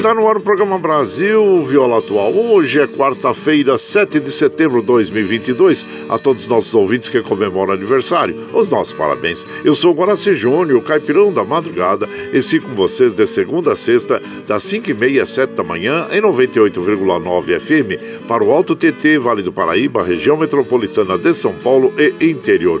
Está no ar o programa Brasil Viola Atual. Hoje é quarta-feira, 7 de setembro de 2022. A todos os nossos ouvintes que comemoram aniversário, os nossos parabéns. Eu sou Guaraci Júnior, caipirão da madrugada, e sigo com vocês de segunda a sexta, das 5h30 às 7 da manhã, em 98,9 FM, para o Alto TT, Vale do Paraíba, região metropolitana de São Paulo e interior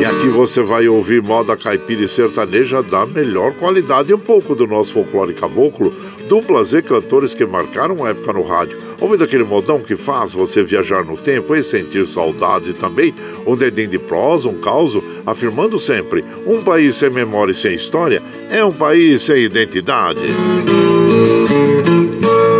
E aqui você vai ouvir moda caipira e sertaneja da melhor qualidade e um pouco do nosso folclore caboclo, duplas e cantores que marcaram época no rádio. Ouvindo aquele modão que faz você viajar no tempo e sentir saudade também, um dedinho de prosa, um caos, afirmando sempre: um país sem memória e sem história é um país sem identidade.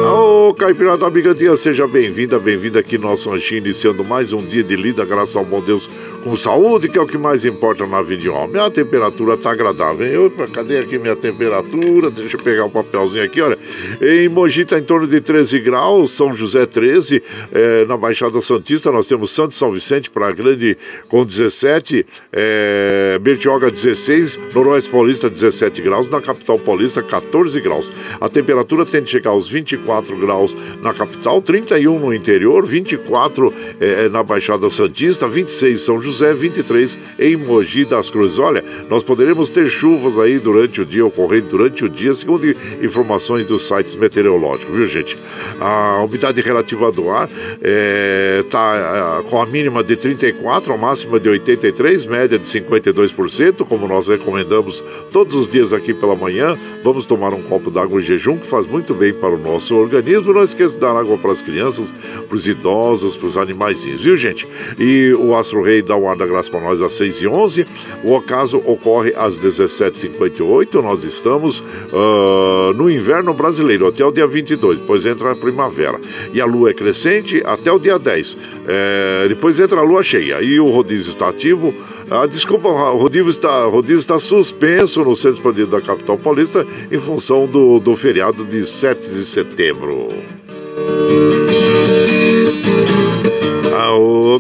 Ô, Caipirada da Amiga seja bem-vinda, bem-vinda aqui no nosso ranchinho, iniciando mais um dia de lida, graças ao bom Deus com saúde, que é o que mais importa na vida de homem. A temperatura tá agradável. Eu, cadê aqui minha temperatura? Deixa eu pegar o um papelzinho aqui, olha. Em Mogi está em torno de 13 graus, São José 13, é, na Baixada Santista nós temos Santo São Vicente para Grande com 17, é, Bertioga 16, Noroeste Paulista 17 graus, na capital paulista 14 graus. A temperatura tende a chegar aos 24 graus na capital, 31 no interior, 24 é, na Baixada Santista, 26 São José, 23 em Mogi das Cruzes. Olha, nós poderemos ter chuvas aí durante o dia, ocorrendo durante o dia, segundo informações dos sites meteorológicos, viu gente? A umidade relativa do ar está é, tá, é, com a mínima de 34, a máxima de 83, média de 52%, como nós recomendamos todos os dias aqui pela manhã. Vamos tomar um copo d'água em jejum, que faz muito bem para o nosso organismo. Não esqueça de dar água para as crianças, para os idosos, para os animaizinhos, viu gente? E o Astro Rei dá o ar da graça para nós às 6 e 11 O ocaso ocorre às 17h58. Nós estamos uh, no inverno brasileiro até o dia 22, depois entra a primavera. E a lua é crescente até o dia 10. É, depois entra a lua cheia. E o rodízio está ativo. Ah, desculpa, o rodízio está, rodízio está suspenso no centro expandido da capital paulista em função do, do feriado de 7 de setembro.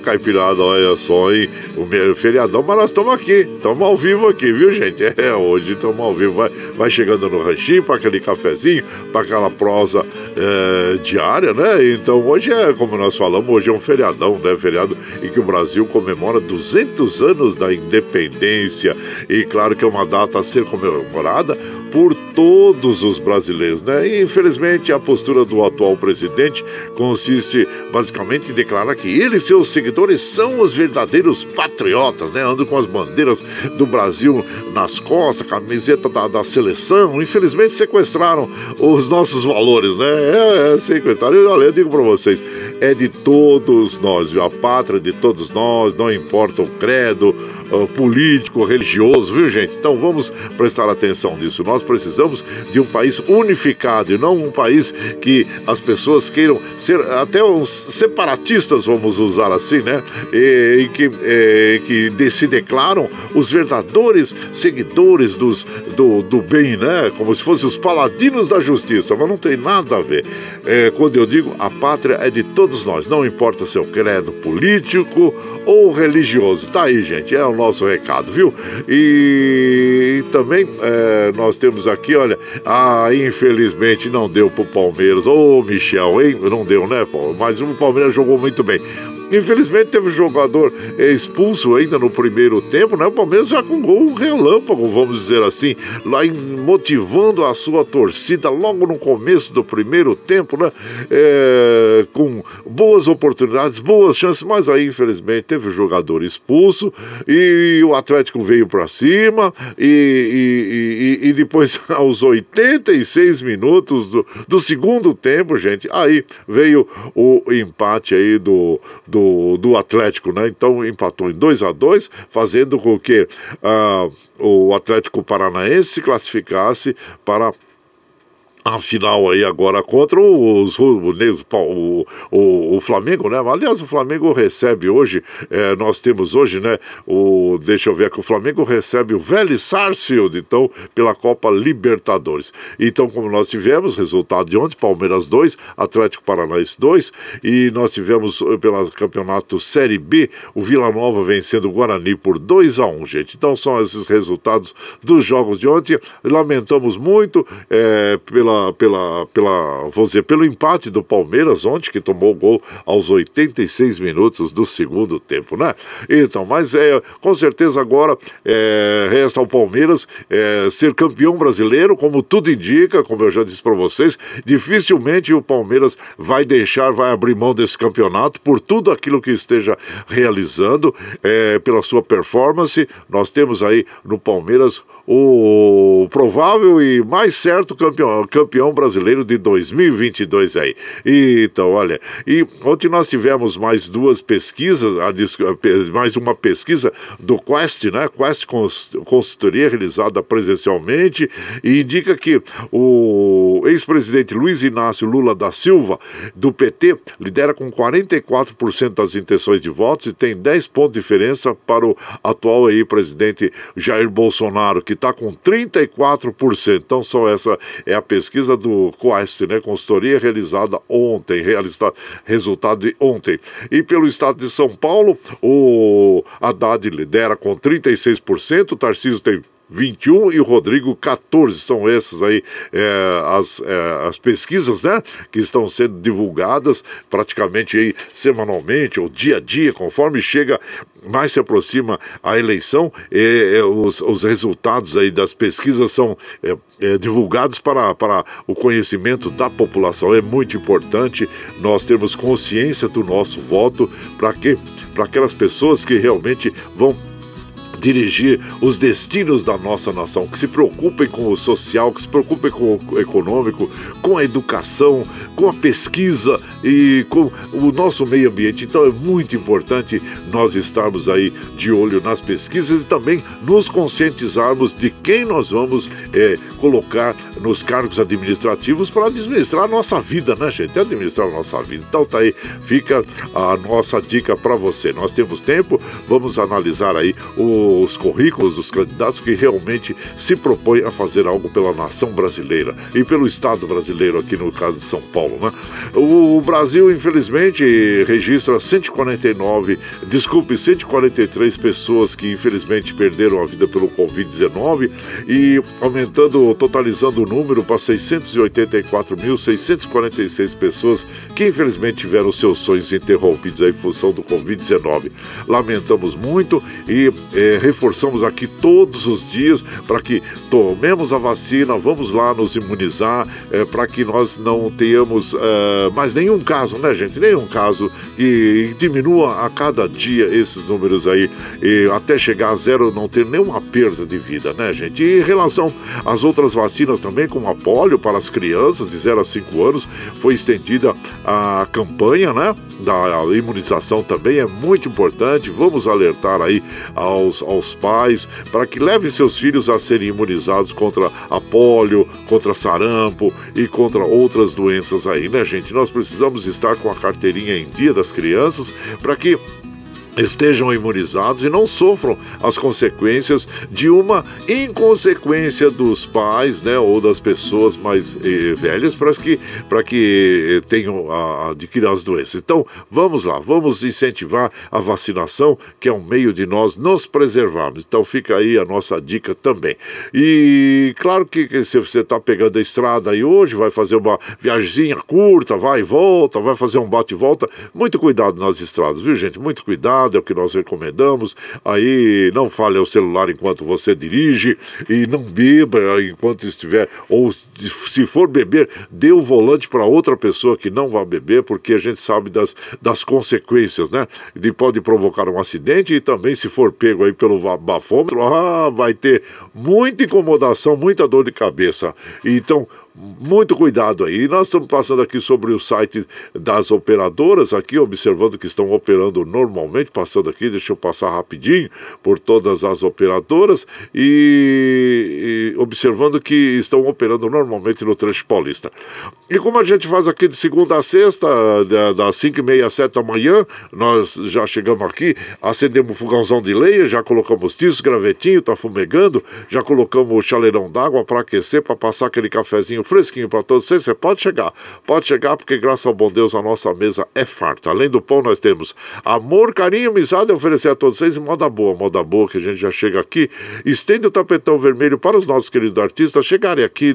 Caipirada, olha só, hein? O meu feriadão, mas nós estamos aqui, estamos ao vivo aqui, viu, gente? É, hoje estamos ao vivo. Vai, vai chegando no ranchinho para aquele cafezinho, para aquela prosa é, diária, né? Então, hoje é, como nós falamos, hoje é um feriadão, né? Feriado em que o Brasil comemora 200 anos da independência. E claro que é uma data a ser comemorada por todos os brasileiros, né? E, infelizmente, a postura do atual presidente consiste basicamente em declarar que ele e seus seguidores são os verdadeiros patriotas, né? Andam com as bandeiras do Brasil nas costas, camiseta da, da seleção. Infelizmente, sequestraram os nossos valores, né? É, é sequestraram. Olha, eu digo para vocês, é de todos nós, viu? A pátria de todos nós, não importa o credo, uh, político, religioso, viu, gente? Então vamos prestar atenção nisso. Nós precisamos de um país unificado e não um país que as pessoas queiram ser até uns separatistas, vamos usar assim, né? E, e que, e, que se declaram os verdadeiros seguidores dos, do, do bem, né? Como se fossem os paladinos da justiça, mas não tem nada a ver. É, quando eu digo a pátria é de todos nós, não importa seu credo político ou religioso. Tá aí, gente, é o nosso recado, viu? E, e também é, nós temos aqui, olha, ah, infelizmente não deu pro Palmeiras. Ô, Michel, hein? Não deu, né, Paulo? Mas o Palmeiras jogou muito bem. Infelizmente teve um jogador expulso ainda no primeiro tempo, né? O Palmeiras já com gol relâmpago, vamos dizer assim, lá motivando a sua torcida logo no começo do primeiro tempo, né? É, com boas oportunidades, boas chances, mas aí infelizmente teve um jogador expulso e o Atlético veio para cima e, e, e, e, depois aos 86 minutos do, do segundo tempo, gente, aí veio o empate aí do do, do Atlético, né? Então empatou em 2 a 2 fazendo com que uh, o Atlético Paranaense se classificasse para a final aí agora contra os, os o, o, o, Flamengo, né? Aliás, o Flamengo recebe hoje, é, nós temos hoje, né? O, deixa eu ver aqui, o Flamengo recebe o Vélez Sarsfield, então, pela Copa Libertadores. Então, como nós tivemos, resultado de ontem, Palmeiras 2, Atlético Paranaense 2, e nós tivemos eh, pelo campeonato Série B, o Vila Nova vencendo o Guarani por 2 a 1 gente. Então, são esses resultados dos jogos de ontem. Lamentamos muito é, pela pela, pela, pela, dizer, pelo empate do Palmeiras ontem, que tomou o gol aos 86 minutos do segundo tempo, né? Então, mas é, com certeza agora é, resta ao Palmeiras é, ser campeão brasileiro, como tudo indica, como eu já disse para vocês, dificilmente o Palmeiras vai deixar, vai abrir mão desse campeonato por tudo aquilo que esteja realizando, é, pela sua performance. Nós temos aí no Palmeiras o provável e mais certo campeão, campeão brasileiro de 2022 aí. E, então, olha, e ontem nós tivemos mais duas pesquisas, mais uma pesquisa do Quest, né? Quest Consultoria realizada presencialmente e indica que o ex-presidente Luiz Inácio Lula da Silva, do PT, lidera com 44% das intenções de votos e tem 10 pontos de diferença para o atual aí presidente Jair Bolsonaro, que está com 34%. Então, só essa é a pesquisa do Quest, né? Consultoria realizada ontem, realizada, resultado de ontem. E pelo estado de São Paulo, o Haddad lidera com 36%, o Tarcísio tem 21 e o Rodrigo 14. São essas aí é, as, é, as pesquisas, né? Que estão sendo divulgadas praticamente aí semanalmente ou dia a dia, conforme chega mais se aproxima a eleição, os, os resultados aí das pesquisas são é, é, divulgados para, para o conhecimento da população. É muito importante nós termos consciência do nosso voto para que para aquelas pessoas que realmente vão dirigir os destinos da nossa nação, que se preocupem com o social, que se preocupem com o econômico, com a educação, com a pesquisa e com o nosso meio ambiente. Então é muito importante nós estarmos aí de olho nas pesquisas e também nos conscientizarmos de quem nós vamos é, colocar nos cargos administrativos para administrar a nossa vida, né, gente? Administrar a nossa vida. Então tá aí, fica a nossa dica para você. Nós temos tempo, vamos analisar aí os currículos dos candidatos que realmente se propõem a fazer algo pela nação brasileira e pelo Estado brasileiro, aqui no caso de São Paulo, né? O Brasil, infelizmente, registra 149, desculpe, 143 pessoas que infelizmente perderam a vida pelo Covid-19 e aumentando, totalizando o número para 684.646 pessoas que infelizmente tiveram seus sonhos interrompidos em função do Covid-19. Lamentamos muito e é, reforçamos aqui todos os dias para que tomemos a vacina, vamos lá nos imunizar, é, para que nós não tenhamos é, mais nenhum caso, né, gente? Nenhum caso e, e, diminua a cada dia esses números aí, e até chegar a zero, não ter nenhuma perda de vida, né, gente? E em relação às outras vacinas também, como a polio para as crianças de 0 a 5 anos, foi estendida a campanha, né? Da imunização também é muito importante. Vamos alertar aí aos, aos pais para que levem seus filhos a serem imunizados contra a polio, contra sarampo e contra outras doenças aí, né, gente? Nós precisamos estar com a carteirinha em dia das crianças para que estejam imunizados e não sofram as consequências de uma inconsequência dos pais, né, ou das pessoas mais eh, velhas para que para que eh, tenham a, adquirir as doenças. Então, vamos lá, vamos incentivar a vacinação, que é um meio de nós nos preservarmos. Então, fica aí a nossa dica também. E claro que se você está pegando a estrada aí hoje, vai fazer uma viagemzinha curta, vai e volta, vai fazer um bate e volta, muito cuidado nas estradas, viu, gente? Muito cuidado é o que nós recomendamos. Aí não fale ao celular enquanto você dirige e não beba enquanto estiver, ou se for beber, dê o volante para outra pessoa que não vai beber, porque a gente sabe das, das consequências, né? De pode provocar um acidente e também se for pego aí pelo bafômetro, ah, vai ter muita incomodação, muita dor de cabeça. Então, muito cuidado aí. Nós estamos passando aqui sobre o site das operadoras, aqui observando que estão operando normalmente, passando aqui, deixa eu passar rapidinho por todas as operadoras e, e observando que estão operando normalmente no trecho paulista. E como a gente faz aqui de segunda a sexta, das 5 e meia às 7 da manhã, nós já chegamos aqui, acendemos o fogãozão de leia, já colocamos tiço, gravetinho, tá fumegando, já colocamos o chaleirão d'água para aquecer, para passar aquele cafezinho fresquinho para todos vocês. Você pode chegar, pode chegar, porque graças ao bom Deus a nossa mesa é farta. Além do pão, nós temos amor, carinho, amizade a oferecer a todos vocês e moda boa, moda boa, que a gente já chega aqui. Estende o tapetão vermelho para os nossos queridos artistas chegarem aqui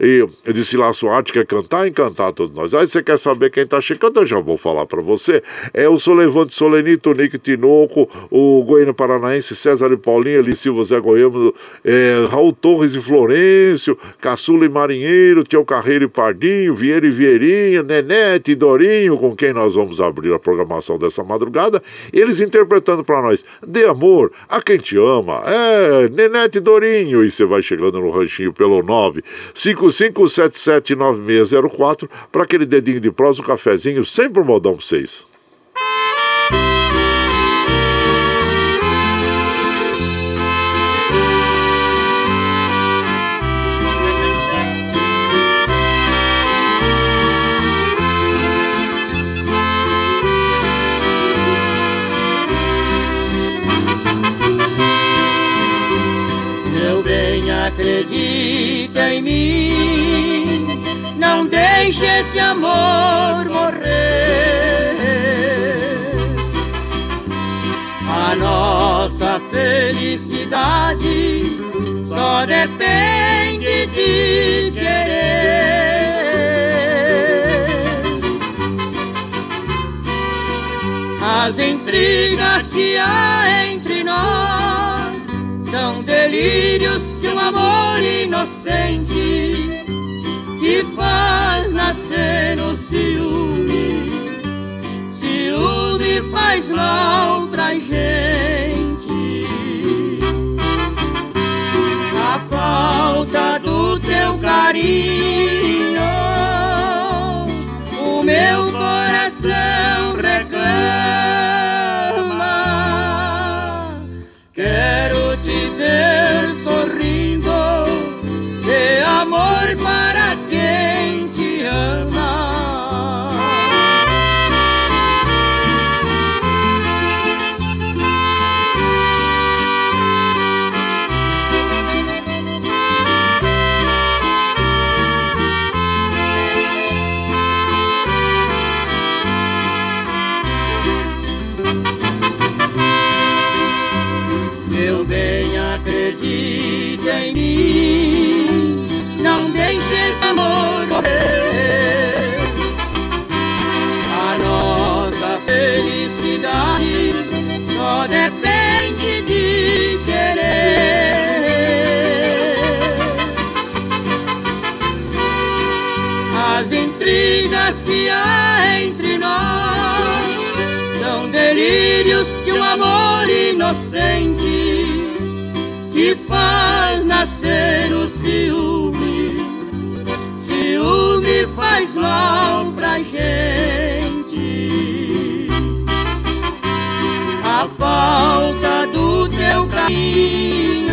e, e desfilar sua arte, quer cantar, encantar todos nós. Aí você quer saber quem está chegando, eu já vou falar para você. É o Solevante Solenito, Nick Tinoco, o Goiano Paranaense, César e Paulinho, Eli Silva, Zé Goiano, é, Raul Torres e Florencio, Caçula e Marinho Marinheiro, Tio Carreiro e Pardinho, Vieira e Vieirinha, Nenete e Dorinho, com quem nós vamos abrir a programação dessa madrugada, eles interpretando para nós, dê amor a quem te ama, é, Nenete e Dorinho, e você vai chegando no ranchinho pelo 955779604 para aquele dedinho de prosa, um cafezinho, sempre um modão pra vocês. Deixe esse amor morrer. A nossa felicidade só depende de querer. Faz mal pra gente. A falta do teu carinho, o meu coração pra gente. A falta do teu carinho,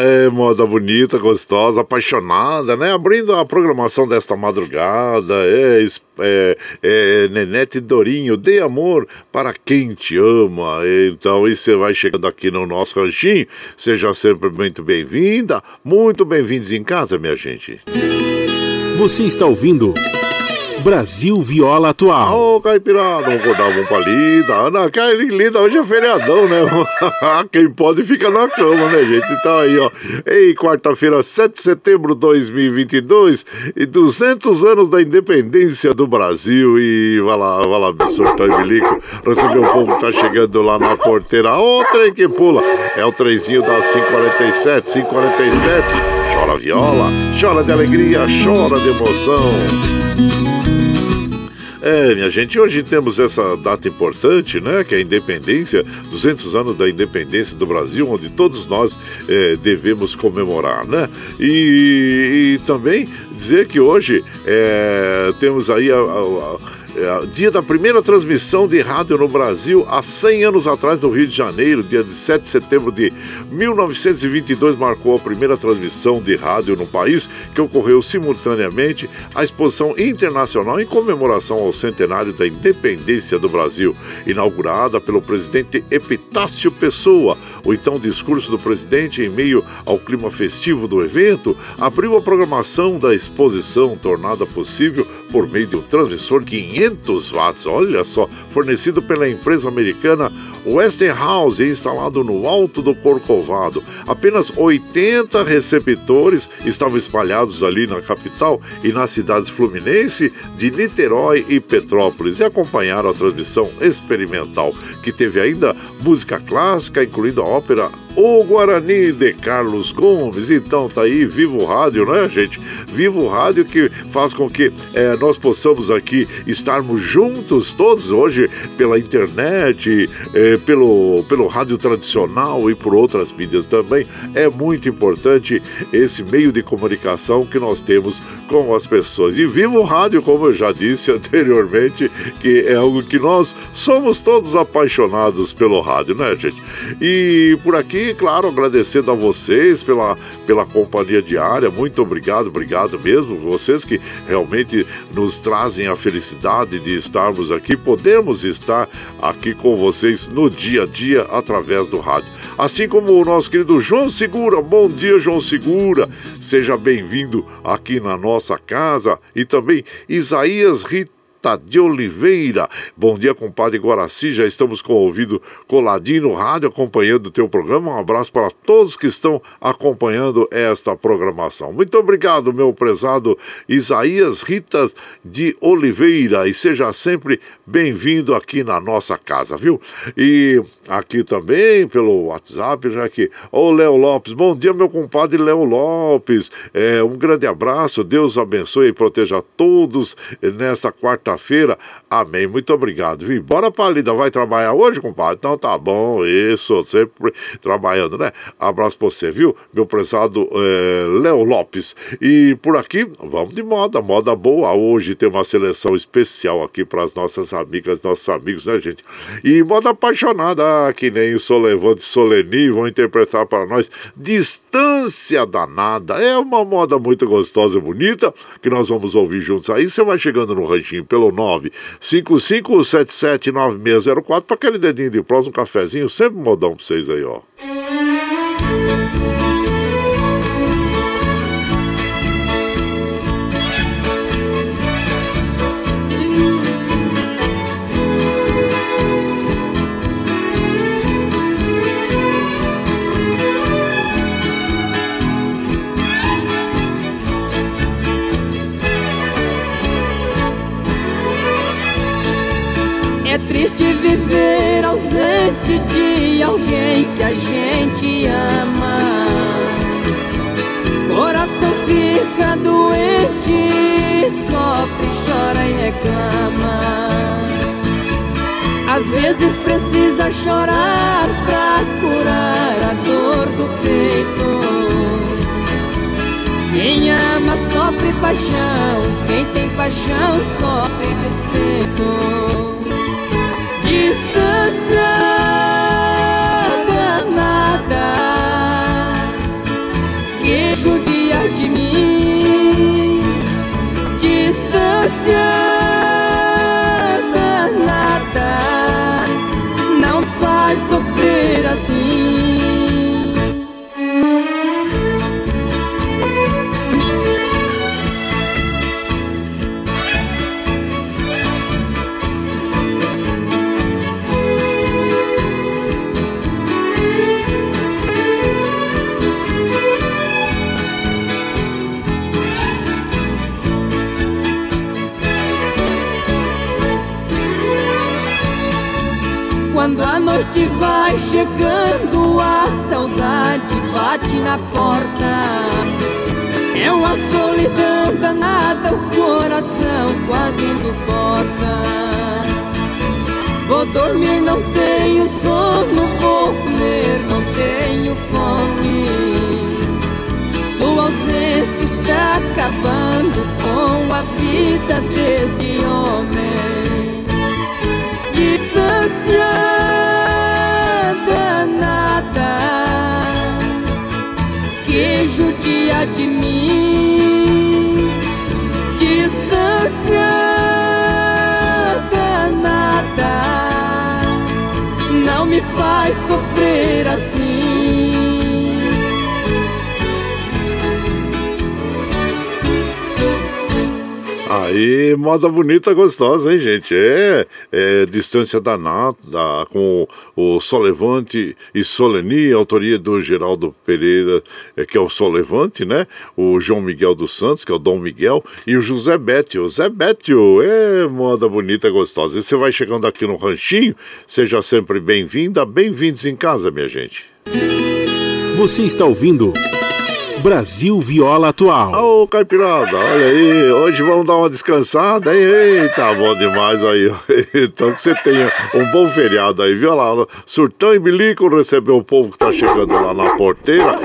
É moda bonita, gostosa, apaixonada, né? Abrindo a programação desta madrugada, é, é, é Nenete Dorinho, dê amor para quem te ama. Então, e você vai chegando aqui no nosso ranchinho, seja sempre muito bem-vinda, muito bem-vindos em casa, minha gente. Você está ouvindo Brasil Viola Atual. Ô, Caipirada, vamos acordar, vamos pra lida. Ana Kelly lida, hoje é feriadão, né? Quem pode fica na cama, né, gente? Então aí, ó. Ei, quarta-feira, 7 de setembro de 2022 e 200 anos da independência do Brasil. E vai lá, vai lá, surtar e bilico. Receber o povo que tá chegando lá na porteira. Ô, trem que pula. É o trenzinho das 547, 547. Chora viola, chora de alegria, chora de emoção. É, minha gente, hoje temos essa data importante, né? Que é a independência, 200 anos da independência do Brasil, onde todos nós eh, devemos comemorar, né? E, e também dizer que hoje eh, temos aí a- a- a- é, dia da primeira transmissão de rádio no Brasil, há 100 anos atrás, no Rio de Janeiro, dia de 7 de setembro de 1922, marcou a primeira transmissão de rádio no país, que ocorreu simultaneamente à Exposição Internacional em comemoração ao centenário da independência do Brasil, inaugurada pelo presidente Epitácio Pessoa. O então discurso do presidente, em meio ao clima festivo do evento, abriu a programação da exposição, tornada possível por meio de um transmissor 500 watts, olha só, fornecido pela empresa americana Westinghouse e instalado no alto do Corcovado. Apenas 80 receptores estavam espalhados ali na capital e nas cidades fluminense de Niterói e Petrópolis e acompanharam a transmissão experimental, que teve ainda música clássica, incluindo a ópera O Guarani de Carlos Gomes. Então tá aí, viva o rádio, né, gente? Viva o rádio que faz com que eh, nós possamos aqui estarmos juntos todos hoje pela internet, eh, pelo, pelo rádio tradicional e por outras mídias também. É muito importante esse meio de comunicação que nós temos com as pessoas. E viva o rádio, como eu já disse anteriormente, que é algo que nós somos todos apaixonados pelo rádio, né, gente? E por aqui E, claro, agradecendo a vocês pela, pela companhia diária. Muito obrigado, obrigado mesmo. Vocês que realmente nos trazem a felicidade de estarmos aqui, podemos estar aqui com vocês no dia a dia através do rádio assim como o nosso querido João Segura. Bom dia, João Segura. Seja bem-vindo aqui na nossa casa e também Isaías Rita de Oliveira. Bom dia, compadre Guaraci. Já estamos com o ouvido coladinho no rádio, acompanhando o teu programa. Um abraço para todos que estão acompanhando esta programação. Muito obrigado, meu prezado Isaías Ritas de Oliveira. E seja sempre bem-vindo aqui na nossa casa, viu? E aqui também pelo WhatsApp, já que. Ô, Léo Lopes, bom dia, meu compadre Léo Lopes. É, um grande abraço, Deus abençoe e proteja todos nesta quarta quarta-feira. Amém. Muito obrigado, viu? Bora, Palida. Vai trabalhar hoje, compadre? Então tá bom. Isso, sempre trabalhando, né? Abraço pra você, viu? Meu prezado é, Léo Lopes. E por aqui, vamos de moda. Moda boa. Hoje tem uma seleção especial aqui para as nossas amigas, nossos amigos, né, gente? E moda apaixonada, que nem o Solevante Soleni vão interpretar para nós Distância Danada. É uma moda muito gostosa e bonita que nós vamos ouvir juntos aí. Você vai chegando no ranchinho pelo pelo 955779604 para aquele dedinho de prós, um cafezinho, sempre modão para vocês aí, ó. Viver ausente de alguém que a gente ama. Coração fica doente, sofre, chora e reclama. Às vezes precisa chorar pra curar a dor do peito. Quem ama sofre paixão, quem tem paixão sofre despeito distância de mim, distância noite vai chegando, a saudade bate na porta. É uma solidão danada, o coração quase indo porta. Vou dormir, não tenho sono, vou comer, não tenho fome. Sua ausência está acabando com a vida deste homem distância de mim, distância danada não me faz sofrer assim. Aí, moda bonita, gostosa, hein, gente? É, é Distância Danada, com o Solevante e Soleni, autoria do Geraldo Pereira, é, que é o Solevante, né? O João Miguel dos Santos, que é o Dom Miguel, e o José Bétio. Zé Bétio, é moda bonita, gostosa. E você vai chegando aqui no Ranchinho, seja sempre bem-vinda, bem-vindos em casa, minha gente. Você está ouvindo. Brasil Viola Atual. Ô, Caipirada, olha aí, hoje vamos dar uma descansada, hein? Eita, bom demais aí. Então que você tenha um bom feriado aí, viu lá? Surtão e Bilico recebeu o povo que tá chegando lá na porteira.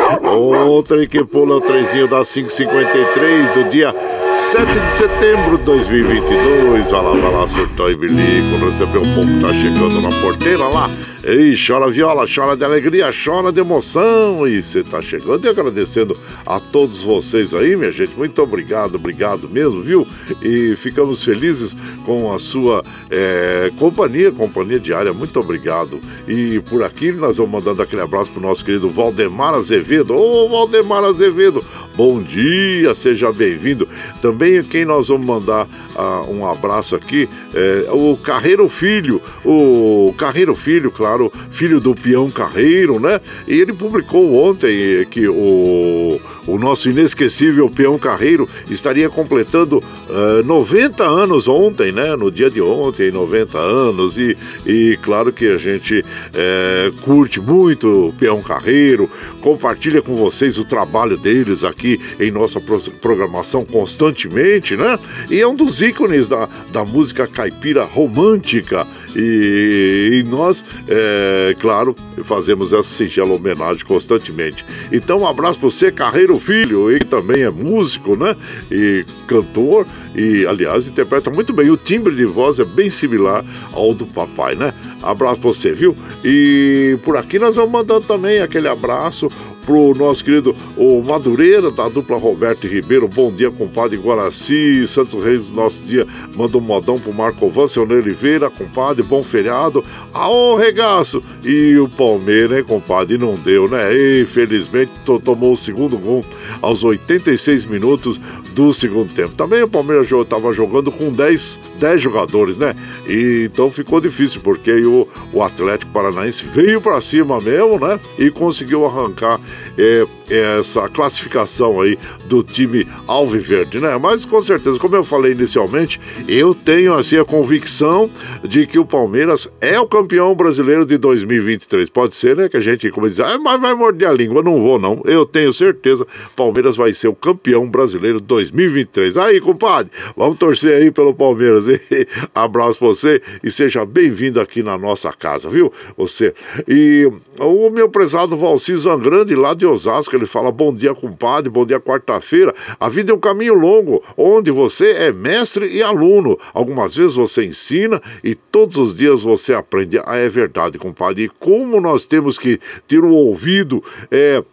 Outra que pula o trenzinho das 5h53 do dia 7 de setembro de 2022. Vai lá, vai lá, surtou e bilico. Recebeu o povo tá chegando na porteira lá. Ei, chora viola, chora de alegria, chora de emoção. E você tá chegando e agradecendo a todos vocês aí, minha gente. Muito obrigado, obrigado mesmo, viu? E ficamos felizes com a sua é, companhia, companhia diária. Muito obrigado. E por aqui nós vamos mandando aquele abraço pro nosso querido Valdemar Azevedo. Ô, Valdemar Azevedo, bom dia, seja bem-vindo. Também quem nós vamos mandar uh, um abraço aqui é o Carreiro Filho. O Carreiro Filho, claro filho do peão Carreiro, né? E ele publicou ontem que o, o nosso inesquecível peão Carreiro estaria completando uh, eh, 90 anos ontem, né? No dia de ontem, 90 anos. E, e claro que a gente é, curte muito o peão Carreiro, compartilha com vocês o trabalho deles aqui em nossa programação constantemente, né? E é um dos ícones da, da música caipira romântica. E, e nós, é, claro, fazemos essa singela homenagem constantemente. Então, um abraço para você, Carreiro Filho, ele também é músico, né? E cantor, e aliás, interpreta muito bem. O timbre de voz é bem similar ao do papai, né? Abraço para você, viu? E por aqui nós vamos mandando também aquele abraço pro nosso querido o Madureira, da dupla Roberto Ribeiro. Bom dia, compadre Guaraci, Santos Reis, nosso dia. Manda um modão pro Marco Van, Oliveira, compadre, bom feriado. Aô, regaço! E o Palmeiras, hein, compadre? Não deu, né? Infelizmente, tomou o segundo gol aos 86 minutos do segundo tempo. Também o Palmeiras estava jogando com 10, 10 jogadores, né? E então ficou difícil, porque o, o Atlético Paranaense veio para cima mesmo, né? E conseguiu arrancar é, essa classificação aí do time Alviverde, né? Mas com certeza, como eu falei inicialmente, eu tenho assim a convicção de que o Palmeiras é o campeão brasileiro de 2023. Pode ser, né? Que a gente, como diz, ah, mas vai morder a língua. Não vou, não. Eu tenho certeza, Palmeiras vai ser o campeão brasileiro de 2023. Aí, compadre, vamos torcer aí pelo Palmeiras. Abraço pra você e seja bem-vindo aqui na nossa casa, viu? Você. E o meu prezado Valci Zangrande, lá de Osasco, ele fala: bom dia, compadre, bom dia, quarta-feira. A vida é um caminho longo, onde você é mestre e aluno. Algumas vezes você ensina e todos os dias você aprende. Ah, é verdade, compadre. E como nós temos que ter o um ouvido. É,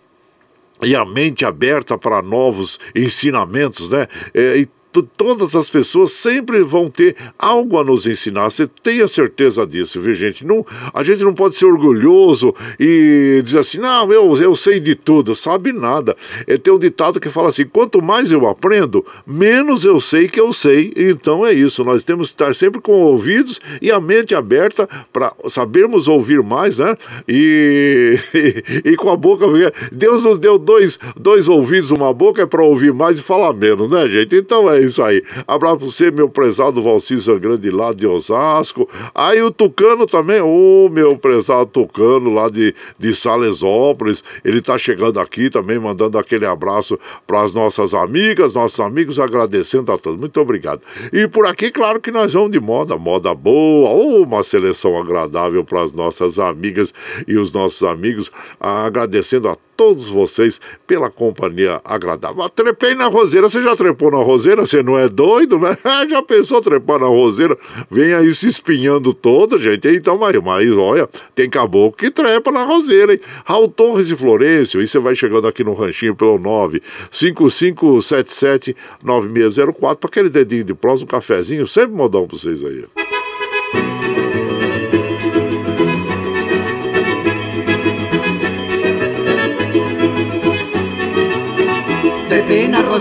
e a mente aberta para novos ensinamentos, né? É, e todas as pessoas sempre vão ter algo a nos ensinar. Você tenha certeza disso, viu, gente? Não, a gente não pode ser orgulhoso e dizer assim, não, eu, eu sei de tudo. Sabe nada. É, tem um ditado que fala assim: quanto mais eu aprendo, menos eu sei que eu sei. Então é isso. Nós temos que estar sempre com ouvidos e a mente aberta para sabermos ouvir mais, né? E, e, e, com a boca. Deus nos deu dois, dois ouvidos, uma boca é para ouvir mais e falar menos, né, gente? Então é isso aí. Abraço pra você, meu prezado Valcisa Grande lá de Osasco. Aí o Tucano também, ô meu prezado Tucano lá de, de Salesópolis. Ele tá chegando aqui também, mandando aquele abraço para as nossas amigas, nossos amigos, agradecendo a todos. Muito obrigado. E por aqui, claro que nós vamos de moda, moda boa, ou uma seleção agradável para as nossas amigas e os nossos amigos, agradecendo a todos vocês pela companhia agradável. Trepei na roseira, você já trepou na roseira? Você não é doido, né? já pensou trepar na roseira? Vem aí se espinhando toda, gente. Então, mas, mas olha, tem caboclo que trepa na roseira, hein? Raul Torres e Florencio, e você vai chegando aqui no ranchinho pelo 955779604 para aquele dedinho de próximo, um cafezinho, sempre modão pra vocês aí.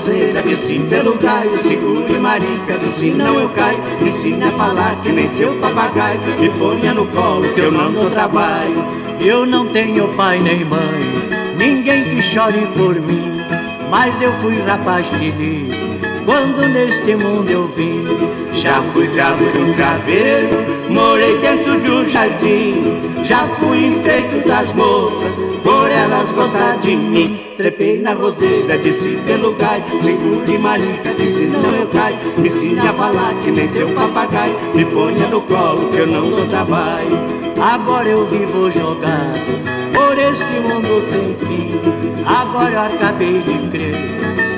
Trepei na roseira, desci pelo galho Segure marica, se não eu caio Ensina a falar que nem seu papagaio Me ponha no colo que eu não dou trabalho. Eu não tenho pai nem mãe Ninguém que chore por mim Mas eu fui rapaz feliz Quando neste mundo eu vim Já fui cabo de um caveiro Morei dentro de um jardim Já fui enfeito das moças Por elas gostar de mim. Trepei na roseira, desci pelo gai Segure marica, disse não eu caio Me ensine a falar que nem seu papagaio. Me ponha no colo que eu não dou trabalho. Agora eu vivo jogado Por este mundo sem fim. Agora eu acabei de crer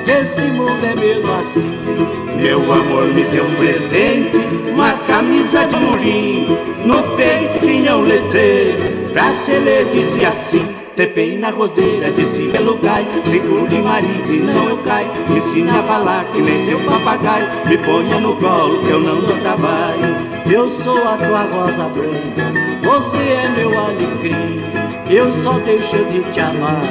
Que neste mundo é mesmo assim. Meu amor me deu um presente, uma camisa de murim, no peito tinha um letreiro, pra se ler dizia assim. Trepei na roseira, desci pelo gai Seguro em marinho, se não eu caio. Me ensina a falar que nem seu papagaio Me ponha no colo que eu não dou trabalho. Eu sou a tua rosa branca Você é meu alecrim. Eu só deixo de te amar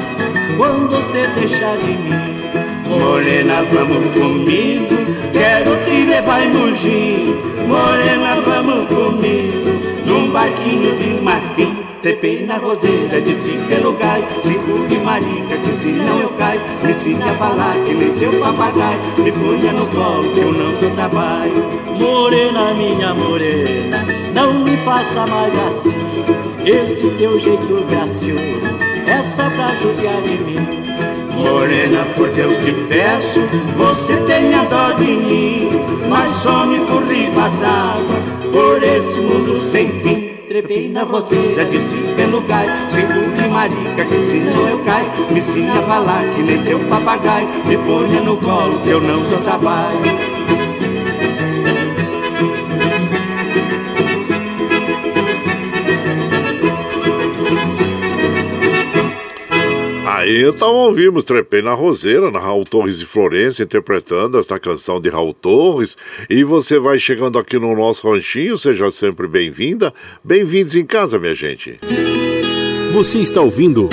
Quando você deixar de mim. Morena, vamos comigo Quero te levar em Mugim Morena, vamos comigo Num barquinho de marfim Trepei na roseira, disse pelo gai Seguro de marica, que se não eu Me ensina a falar que nem seu papagaio. Me punha no colo que eu não dou trabalho. Morena, minha morena Não me faça mais assim. Esse teu jeito gracioso É só pra judiar de mim. Morena, por Deus te peço Você tenha dó de mim. Mas some por riba d'água Por esse mundo sem fim trepei na roseira, desci pelo gai, seguro de marica, que se não eu caio, me ensina a falar que nem seu papagaio, me ponha no colo que eu não dou trabalho. Aí então ouvimos Trepei na Roseira, na Raul Torres e Florença, interpretando esta canção de Raul Torres. E você vai chegando aqui no nosso ranchinho, seja sempre bem-vinda. Bem-vindos em casa, minha gente. Você está ouvindo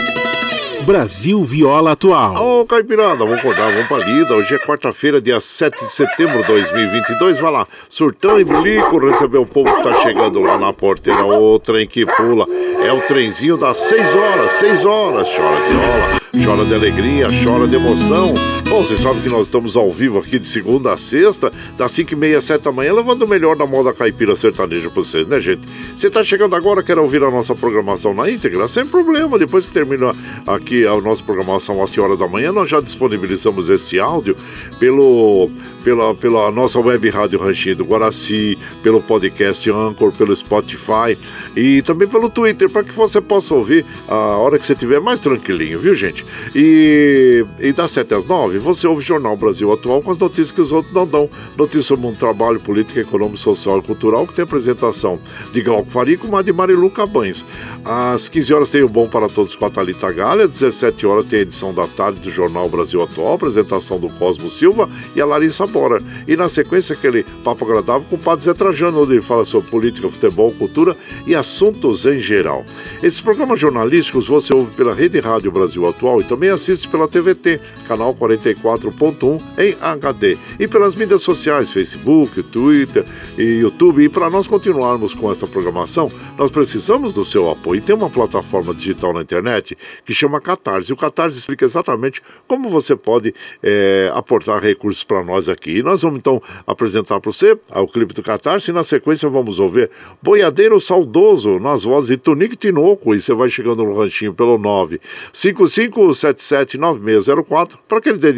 Brasil Viola Atual. Ô, oh, Caipirada, vamos acordar, vamos pra lida. Hoje é quarta-feira, dia 7 de setembro de 2022. Vai lá, surtão e bilico, receber o povo que tá chegando lá na porteira. O trem que pula. É o trenzinho das 6 horas, 6 horas. Chora viola chora de alegria, chora de emoção. Bom, vocês sabem que nós estamos ao vivo aqui de segunda a sexta, das 5 e meia, 7 da manhã, levando o melhor da moda caipira sertaneja pra vocês, né, gente? Você tá chegando agora, quer ouvir a nossa programação na íntegra? Sem problema, depois que termina aqui a nossa programação às horas da manhã, nós já disponibilizamos este áudio pelo pela, pela nossa web rádio Ranchinho do Guaraci, pelo podcast Anchor, pelo Spotify e também pelo Twitter, para que você possa ouvir a hora que você estiver mais tranquilinho, viu, gente? E, e das 7 às 9, você ouve o Jornal Brasil Atual com as notícias que os outros não dão. Notícias sobre um trabalho político, econômico, social e cultural que tem apresentação de Glauco Farico, mas de Marilu Cabanes. Às 15 horas tem o Bom para Todos com a Thalita Galha, às 17 horas tem a edição da tarde do Jornal Brasil Atual, apresentação do Cosmo Silva e a Larissa Bora. E na sequência, aquele papo agradável com o Padre Zé Trajano, onde ele fala sobre política, futebol, cultura e assuntos em geral. Esses programas jornalísticos você ouve pela Rede Rádio Brasil Atual e também assiste pela TVT, canal 44.1 em HD. E pelas mídias sociais, Facebook, Twitter e YouTube. E para nós continuarmos com essa programação, nós precisamos do seu apoio. Tem uma plataforma digital na internet que chama Catarse. O Catarse explica exatamente como você pode é, aportar recursos para nós aqui. E nós vamos então apresentar para você o clipe do Catarse e na sequência vamos ouvir Boiadeiro Saudoso nas vozes de Tonico Tinoco. E você vai chegando no ranchinho pelo 955779604 para aquele dedinho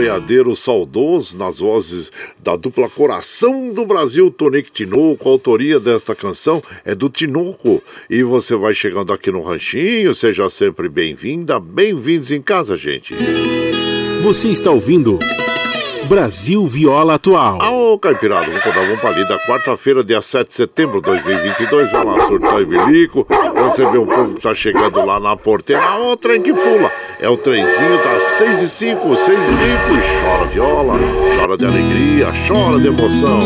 Boiadeiro saudoso nas vozes da dupla Coração do Brasil, Tonique Tinoco. A autoria desta canção é do Tinoco. E você vai chegando aqui no Ranchinho, seja sempre bem-vinda, bem-vindos em casa, gente. Você está ouvindo. Brasil Viola Atual. Ô, Caipirada, vamos contar vamos pra ali da quarta-feira, dia 7 de setembro de 2022. Vai lá, surtar e bilico. Você vê um povo que tá chegando lá na porteira. O trem que pula. É o trenzinho das 6 e 5, 6 e 5. Chora viola, chora de alegria, chora de emoção.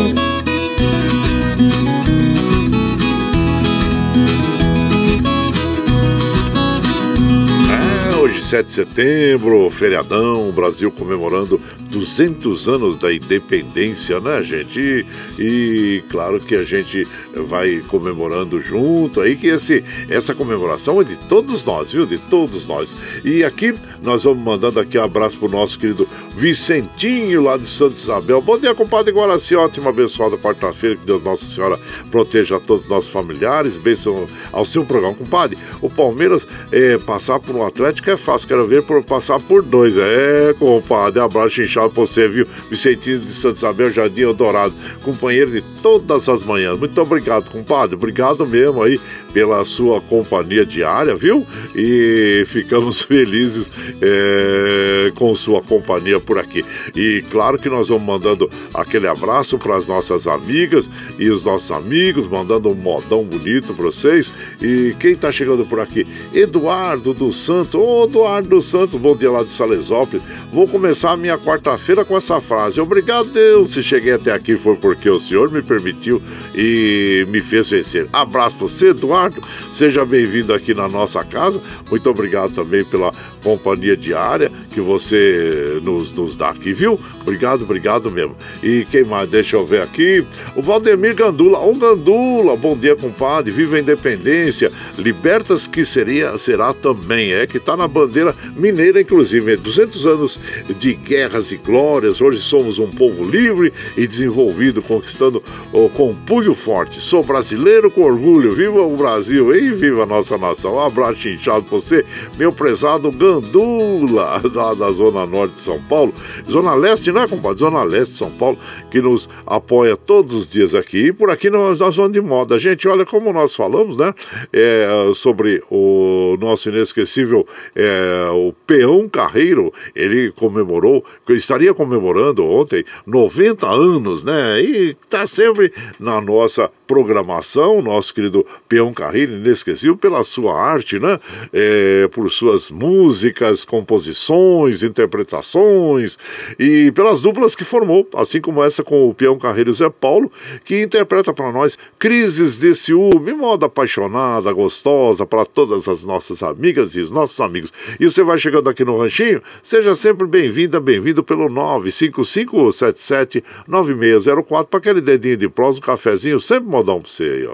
7 de setembro, feriadão, Brasil comemorando 200 anos da independência, né, gente? E, e, claro que a gente vai comemorando junto aí, que esse, essa comemoração é de todos nós, viu? De todos nós. E aqui nós vamos mandando aqui um abraço pro nosso querido Vicentinho, lá de Santa Isabel. Bom dia, compadre Guaraci, ótima, abençoada quarta-feira, que Deus Nossa Senhora proteja todos os nossos familiares, bênção ao seu programa. Compadre, o Palmeiras é, passar por um Atlético é fácil, quero ver por passar por dois. É, compadre, abraço inchado pra você, viu? Vicentinho de Santa Isabel, Jardim Eldorado, companheiro de todas as manhãs. Muito obrigado, compadre, obrigado mesmo aí pela sua companhia diária, viu? E ficamos felizes é, com sua companhia por aqui. E claro que nós vamos mandando aquele abraço para as nossas amigas e os nossos amigos, mandando um modão bonito para vocês. E quem está chegando por aqui? Eduardo dos Santos. Ô, Eduardo dos Santos, bom dia lá de Salesópolis. Vou começar a minha quarta-feira com essa frase. Obrigado, Deus, se cheguei até aqui foi porque o Senhor me permitiu e me fez vencer. Abraço para você, Eduardo seja bem-vindo aqui na nossa casa. Muito obrigado também pela companhia diária que você nos, nos dá aqui, viu? Obrigado, obrigado mesmo. E quem mais? Deixa eu ver aqui. O Valdemir Gandula. Ô Gandula, bom dia, compadre. Viva a independência. Libertas que seria, será também. É que tá na bandeira mineira, inclusive. 200 anos de guerras e glórias. Hoje somos um povo livre e desenvolvido, conquistando oh, com um punho forte. Sou brasileiro com orgulho. Viva o Brasil e viva a nossa nação. Um abraço inchado pra você, meu prezado Gandula lá da Zona Norte de São Paulo, Zona Leste, né, compadre? Zona Leste de São Paulo, que nos apoia todos os dias aqui. E por aqui nós, nós de moda. Gente, olha como nós falamos, né, é, sobre o nosso inesquecível, é, o Peão Carreiro, ele comemorou, estaria comemorando ontem 90 anos, né, e tá sempre na nossa programação, nosso querido Peão Carreiro, inesquecível pela sua arte, né, é, por suas músicas, composições, interpretações e pelas duplas que formou, assim como essa com o peão Carreiro Zé Paulo, que interpreta para nós Crises de Ciúme, moda apaixonada, gostosa para todas as nossas amigas e os nossos amigos. E você vai chegando aqui no Ranchinho, seja sempre bem-vinda, bem-vindo pelo 955779604 para aquele dedinho de prós, um cafezinho, sempre modão para você aí, ó.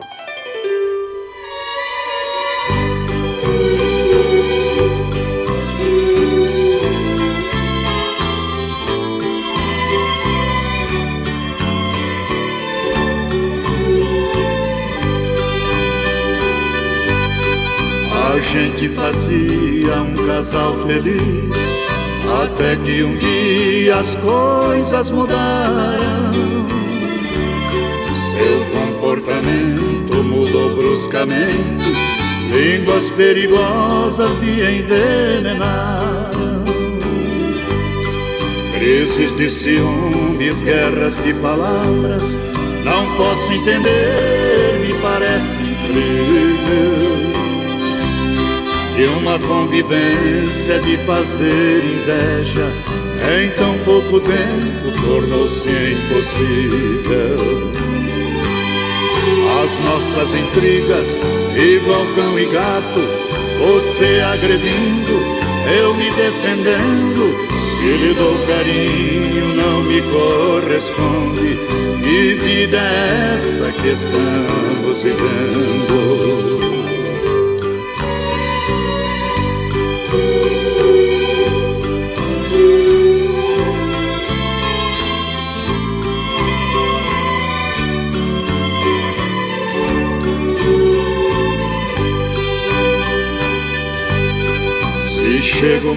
gente fazia um casal feliz. Até que um dia as coisas mudaram. Seu comportamento mudou bruscamente. Línguas perigosas de envenenar. Crises de ciúmes, guerras de palavras, não posso entender, me parece incrível. Que uma convivência de fazer inveja em tão pouco tempo tornou-se impossível. As nossas intrigas, igual cão e gato, você agredindo, eu me defendendo. Se lhe dou carinho, não me corresponde. Que vida é essa que estamos vivendo?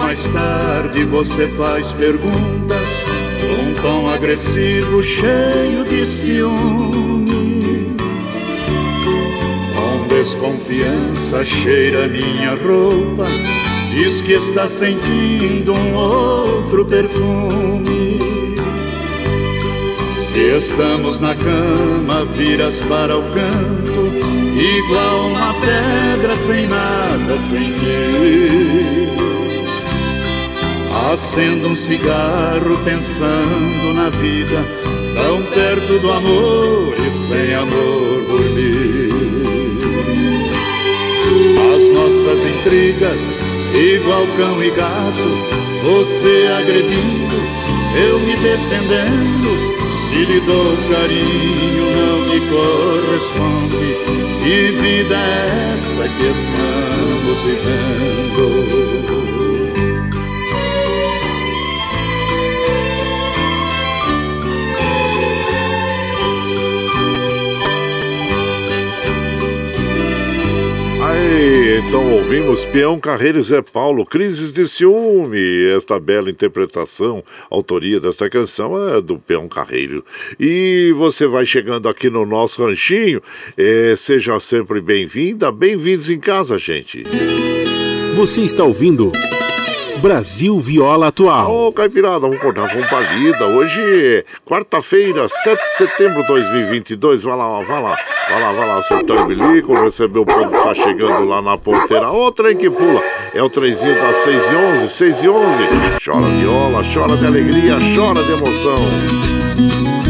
Mais tarde, você faz perguntas um tom agressivo, cheio de ciúme. Com desconfiança, cheira minha roupa, diz que está sentindo um outro perfume. Se estamos na cama, viras para o canto, igual uma pedra sem nada sentir. Acendo um cigarro pensando na vida, tão perto do amor e sem amor dormir. As nossas intrigas, igual cão e gato, você agredindo, eu me defendendo. Se lhe dou carinho, não me corresponde. Que vida é essa que estamos vivendo? Então ouvimos Peão Carreiro e Zé Paulo, Crises de Ciúme. Esta bela interpretação, autoria desta canção é do Peão Carreiro. E você vai chegando aqui no nosso ranchinho, é, seja sempre bem-vinda, bem-vindos em casa, gente. Você está ouvindo. Brasil Viola Atual. Ô, oh, Caipirada, vamos cortar com palida. Hoje, quarta-feira, 7 de setembro de 2022. Vai lá, vai lá, vai lá, vai lá, acertar o bilico, recebeu o povo que tá chegando lá na ponteira. Ô, trem que pula. É o trenzinho das 6 e 11, 6 e 11. Chora viola, chora de alegria, chora de emoção.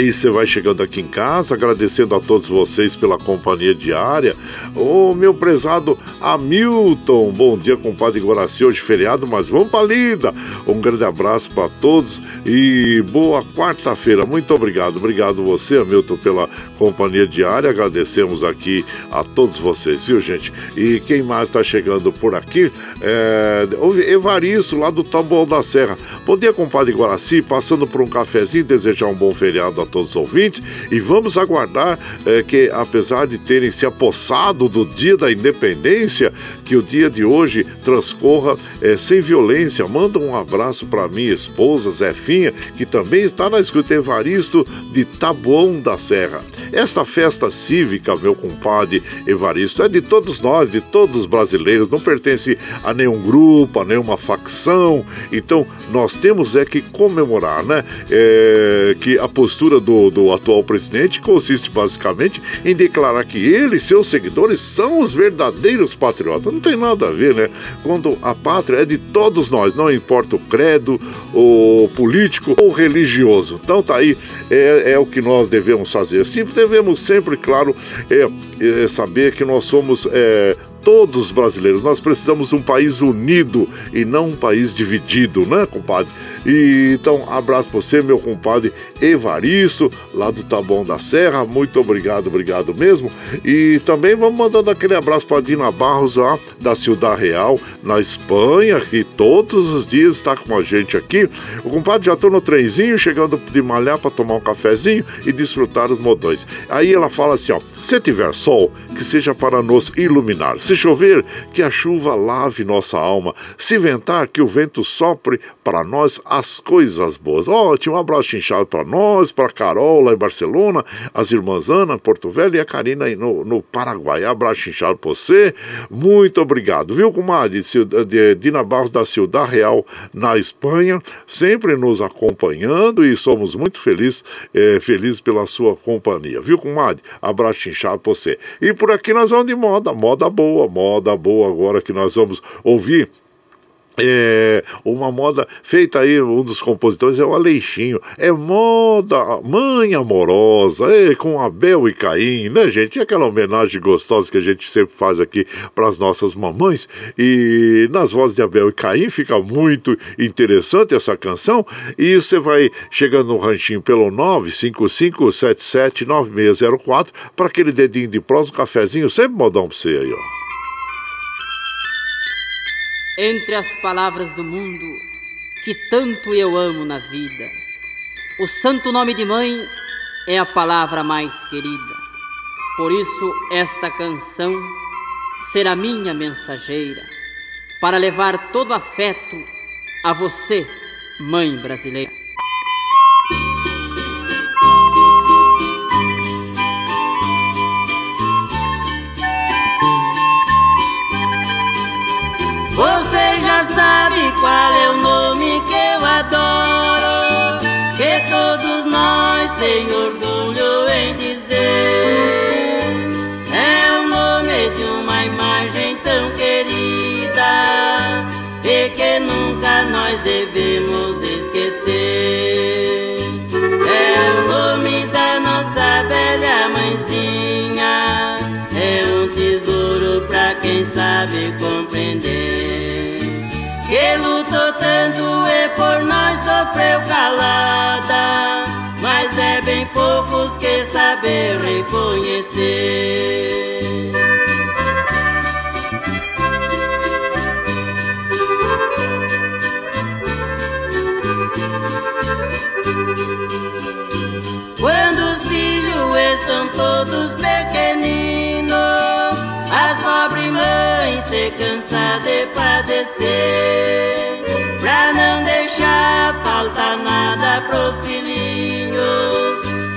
Aí você vai chegando aqui em casa, agradecendo a todos vocês pela companhia diária. Ô, meu prezado Hamilton, bom dia, compadre Guaraci, hoje feriado, mas vamos pra lida. Um grande abraço para todos e boa quarta-feira. Muito obrigado. Obrigado você, Hamilton, pela companhia diária. Agradecemos aqui a todos vocês, viu, gente? E quem mais está chegando por aqui? É... Evaristo, lá do Tambor da Serra. Bom dia, compadre Guaraci, passando por um cafezinho, desejar um bom feriado a todos os ouvintes e vamos aguardar é, que, apesar de terem se apossado do dia da independência, que o dia de hoje transcorra é, sem violência. Manda um abraço para minha esposa, Zefinha, que também está na escuta Evaristo de Taboão da Serra. Esta festa cívica, meu compadre Evaristo, é de todos nós, de todos os brasileiros, não pertence a nenhum grupo, a nenhuma facção. Então, nós temos é que comemorar, né? É, que a postura do, do atual presidente consiste basicamente em declarar que ele e seus seguidores são os verdadeiros patriotas. Não tem nada a ver, né? Quando a pátria é de todos nós, não importa o credo, o político ou religioso. Então tá aí, é, é o que nós devemos fazer. Sempre devemos sempre, claro, é, é saber que nós somos todos brasileiros. Nós precisamos de um país unido e não um país dividido, né, compadre? E, então, abraço para você, meu compadre Evaristo, lá do Taboão da Serra. Muito obrigado, obrigado mesmo. E também vamos mandando aquele abraço para Dina Barros, lá da Ciudad Real, na Espanha, que todos os dias está com a gente aqui. O compadre já estou no trenzinho, chegando de malhar para tomar um cafezinho e desfrutar os modões. Aí ela fala assim: ó, se tiver sol, que seja para nos iluminar. Se chover, que a chuva lave nossa alma. Se ventar, que o vento sopre para nós as coisas boas. Ótimo, um abraço inchado para nós, para Carol lá em Barcelona, as irmãs Ana, Porto Velho e a Karina no, no Paraguai. Abraço inchado para você. Muito obrigado, viu, comadre? De Dina Barros da Ciudad Real, na Espanha, sempre nos acompanhando e somos muito felizes, é, felizes pela sua companhia, viu, comadre? Abraço inchado para você. E por aqui nós vamos de moda, moda boa, moda boa agora que nós vamos ouvir é, uma moda feita aí, um dos compositores é o Aleixinho. É moda, mãe amorosa, é, com Abel e Caim, né, gente? É aquela homenagem gostosa que a gente sempre faz aqui para as nossas mamães. E nas vozes de Abel e Caim fica muito interessante essa canção. E você vai chegando no ranchinho pelo 955779604 para aquele dedinho de prosa, um cafezinho, sempre modão para você aí, ó. Entre as palavras do mundo que tanto eu amo na vida. O santo nome de mãe é a palavra mais querida. Por isso, esta canção será minha mensageira para levar todo afeto a você, mãe brasileira. Sabe qual é o nome que eu adoro, que todos nós tem orgulho em dizer. É o nome de uma imagem tão querida e que nunca nós devemos esquecer. É o nome da nossa velha mãezinha, é um tesouro pra quem sabe compreender lutou tanto e por nós sofreu calada, mas é bem poucos que saber reconhecer. Quando os filhos estão todos se cansam de padecer. Pra não deixar faltar nada pros filhinhos.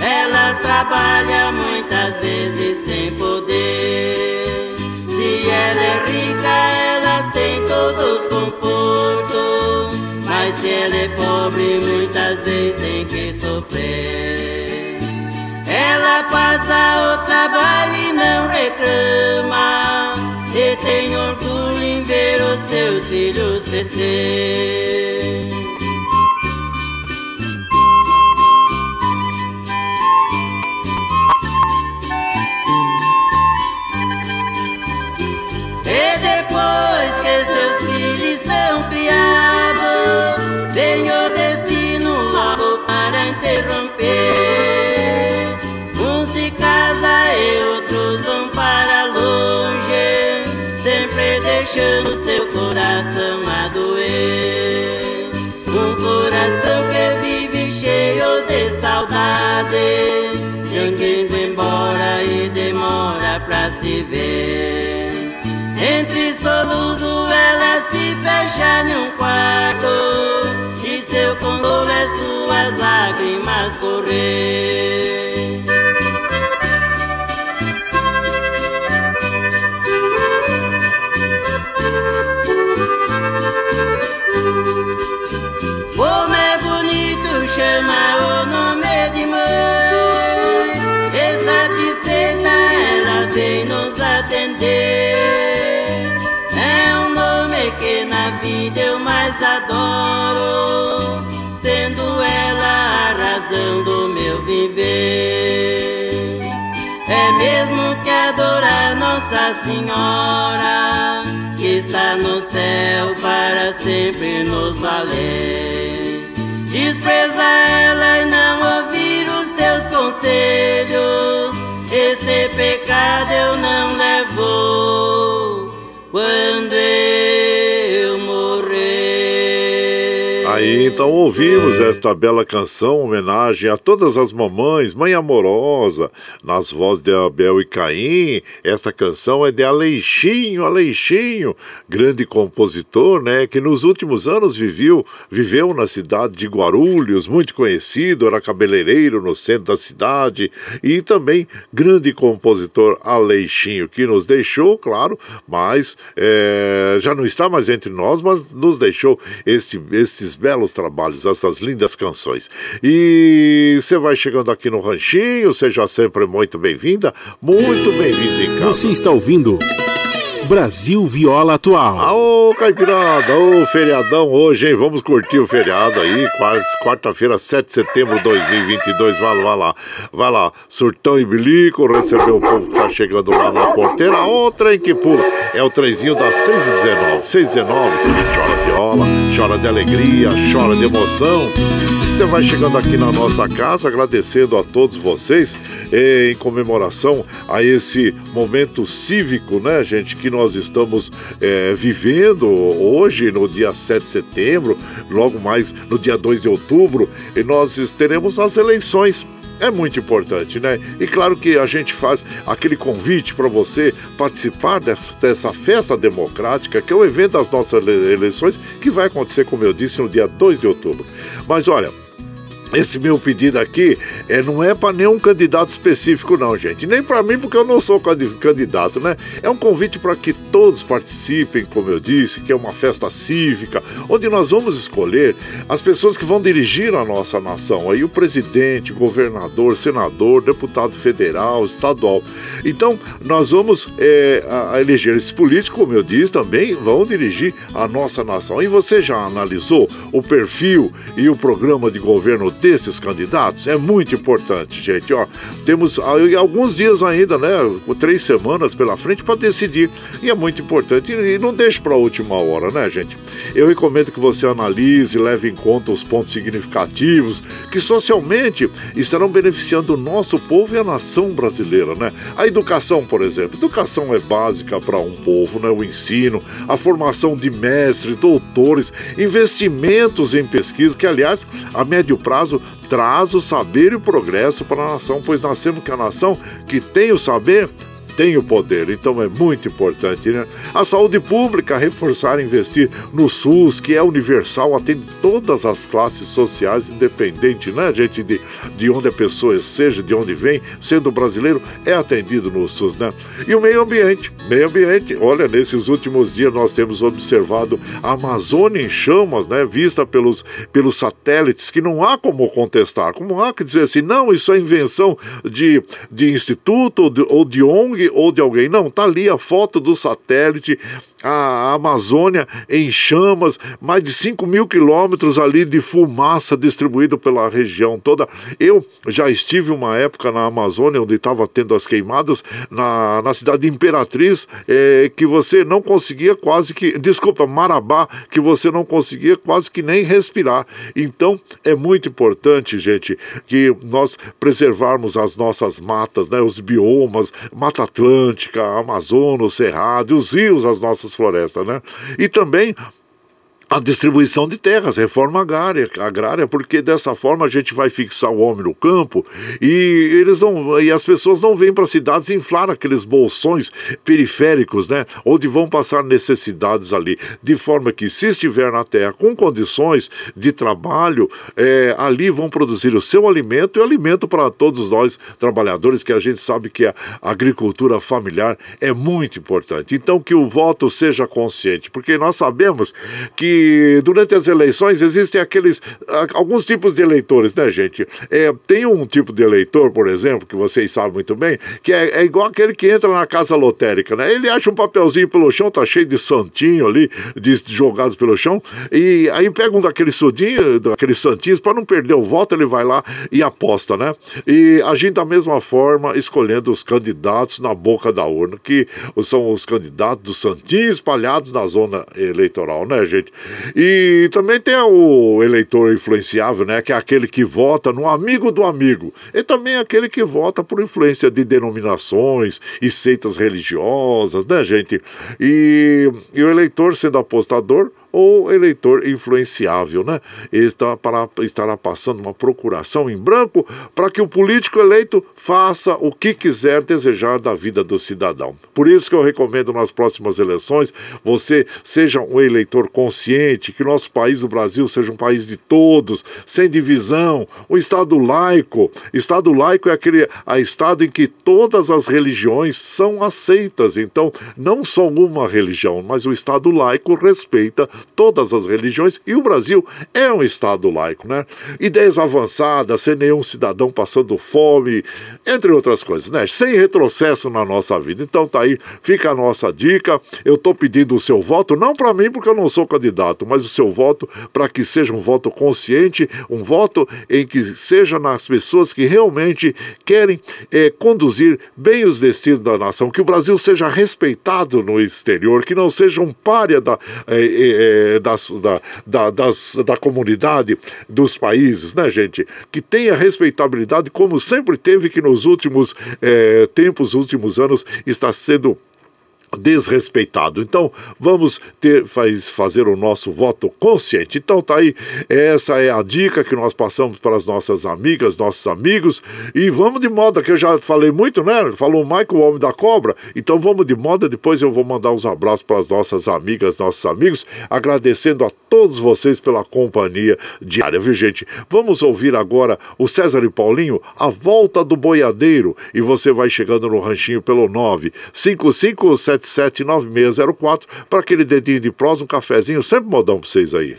Elas trabalham muitas vezes sem poder. Se ela é rica, ela tem todos os confortos. Mas se ela é pobre, muitas vezes tem que sofrer. Ela passa o trabalho e não reclama e tem orgulho em ver os seus filhos crescer. Pra se ver. Entre soluço ela se fecha em um quarto E seu consolo é suas lágrimas correr Nossa Senhora Que está no céu para sempre nos valer. Despreza ela e não ouvir os seus conselhos. Esse pecado eu não levo. Quando eu Aí, então ouvimos esta bela canção, homenagem a todas as mamães, Mãe Amorosa, nas vozes de Abel e Caim. Esta canção é de Aleixinho, Aleixinho, grande compositor, né, que nos últimos anos viveu, viveu na cidade de Guarulhos, muito conhecido, era cabeleireiro no centro da cidade e também grande compositor Aleixinho, que nos deixou, claro, mas é, já não está mais entre nós, mas nos deixou este, estes belos trabalhos, essas lindas canções. E você vai chegando aqui no Ranchinho, seja sempre muito bem-vinda, muito bem-vindos em casa. Você está ouvindo. Brasil Viola Atual. Ô, Caipirada, ô, feriadão hoje, hein? Vamos curtir o feriado aí, quarta-feira, 7 de setembro de 2022. Vai lá, vai lá, vai lá. Surtão e Bilico, receber o povo que tá chegando lá na porteira. Ô, trem que pula. É o trenzinho das 6 e 19 6 e 19 chora viola, chora de alegria, chora de emoção. Você vai chegando aqui na nossa casa, agradecendo a todos vocês eh, em comemoração a esse momento cívico, né, gente, que nós estamos eh, vivendo hoje, no dia 7 de setembro, logo mais no dia 2 de outubro, e nós teremos as eleições é muito importante, né? E claro que a gente faz aquele convite para você participar dessa festa democrática, que é o evento das nossas eleições, que vai acontecer, como eu disse, no dia 2 de outubro. Mas olha, esse meu pedido aqui é, não é para nenhum candidato específico, não, gente. Nem para mim, porque eu não sou candidato, né? É um convite para que todos participem, como eu disse, que é uma festa cívica, onde nós vamos escolher as pessoas que vão dirigir a nossa nação. Aí o presidente, governador, senador, deputado federal, estadual. Então, nós vamos é, a, a eleger esses políticos, como eu disse, também vão dirigir a nossa nação. E você já analisou o perfil e o programa de governo desses candidatos é muito importante, gente. Ó, temos alguns dias ainda, né? Três semanas pela frente para decidir. E é muito importante. E não deixe para a última hora, né, gente? Eu recomendo que você analise, leve em conta os pontos significativos que socialmente estarão beneficiando o nosso povo e a nação brasileira, né? A educação, por exemplo. Educação é básica para um povo, né? O ensino, a formação de mestres, doutores, investimentos em pesquisa, que aliás, a médio prazo traz o saber e o progresso para a nação, pois nós temos que a nação que tem o saber tem o poder, então é muito importante, né? A saúde pública, reforçar e investir no SUS, que é universal, atende todas as classes sociais, independente, né, gente, de, de onde a pessoa seja, de onde vem, sendo brasileiro, é atendido no SUS, né? E o meio ambiente, meio ambiente, olha, nesses últimos dias nós temos observado a Amazônia em chamas, né, vista pelos, pelos satélites, que não há como contestar, como há que dizer assim, não, isso é invenção de, de instituto de, ou de ONG, ou de alguém. Não, tá ali a foto do satélite a Amazônia em chamas, mais de 5 mil quilômetros ali de fumaça distribuída pela região toda. Eu já estive uma época na Amazônia, onde estava tendo as queimadas, na, na cidade de Imperatriz, é, que você não conseguia quase que. Desculpa, Marabá, que você não conseguia quase que nem respirar. Então, é muito importante, gente, que nós preservarmos as nossas matas, né, os biomas, Mata Atlântica, Amazônia, o Cerrado, os rios, as nossas florestas, né? E também a distribuição de terras, reforma agrária, agrária, porque dessa forma a gente vai fixar o homem no campo e eles não e as pessoas não vêm para cidades inflar aqueles bolsões periféricos, né, onde vão passar necessidades ali, de forma que se estiver na terra com condições de trabalho, é, ali vão produzir o seu alimento e alimento para todos nós trabalhadores que a gente sabe que a agricultura familiar é muito importante. Então que o voto seja consciente, porque nós sabemos que durante as eleições existem aqueles alguns tipos de eleitores, né, gente? É, tem um tipo de eleitor, por exemplo, que vocês sabem muito bem, que é, é, igual aquele que entra na casa lotérica, né? Ele acha um papelzinho pelo chão, tá cheio de santinho ali, de, jogados pelo chão, e aí pega um daqueles sudinhos, daqueles santinhos, para não perder o voto, ele vai lá e aposta, né? E agindo da mesma forma, escolhendo os candidatos na boca da urna, que são os candidatos dos santinhos espalhados na zona eleitoral, né, gente? E também tem o eleitor influenciável, né? Que é aquele que vota no amigo do amigo. E também aquele que vota por influência de denominações e seitas religiosas, né, gente? E, e o eleitor sendo apostador ou eleitor influenciável, né? Está para, estará passando uma procuração em branco para que o político eleito faça o que quiser desejar da vida do cidadão. Por isso que eu recomendo nas próximas eleições você seja um eleitor consciente, que nosso país, o Brasil, seja um país de todos, sem divisão, um Estado laico. Estado laico é aquele a Estado em que todas as religiões são aceitas. Então, não só uma religião, mas o Estado laico respeita todas as religiões e o Brasil é um Estado laico, né? Ideias avançadas, sem nenhum cidadão passando fome, entre outras coisas, né? Sem retrocesso na nossa vida. Então tá aí, fica a nossa dica. Eu tô pedindo o seu voto, não para mim porque eu não sou candidato, mas o seu voto para que seja um voto consciente, um voto em que seja nas pessoas que realmente querem é, conduzir bem os destinos da nação, que o Brasil seja respeitado no exterior, que não seja um párea da, é, é, das, da, da, das, da comunidade dos países, né, gente? Que tenha respeitabilidade como sempre teve que nos últimos é, tempos, últimos anos, está sendo desrespeitado. Então, vamos ter faz, fazer o nosso voto consciente. Então, tá aí, essa é a dica que nós passamos para as nossas amigas, nossos amigos, e vamos de moda, que eu já falei muito, né? Falou o Michael, o homem da cobra. Então, vamos de moda, depois eu vou mandar uns abraços para as nossas amigas, nossos amigos, agradecendo a todos vocês pela companhia diária, viu, gente? Vamos ouvir agora o César e Paulinho, a volta do boiadeiro, e você vai chegando no ranchinho pelo 955 9779604 para aquele dedinho de prosa, um cafezinho, sempre modão para vocês aí.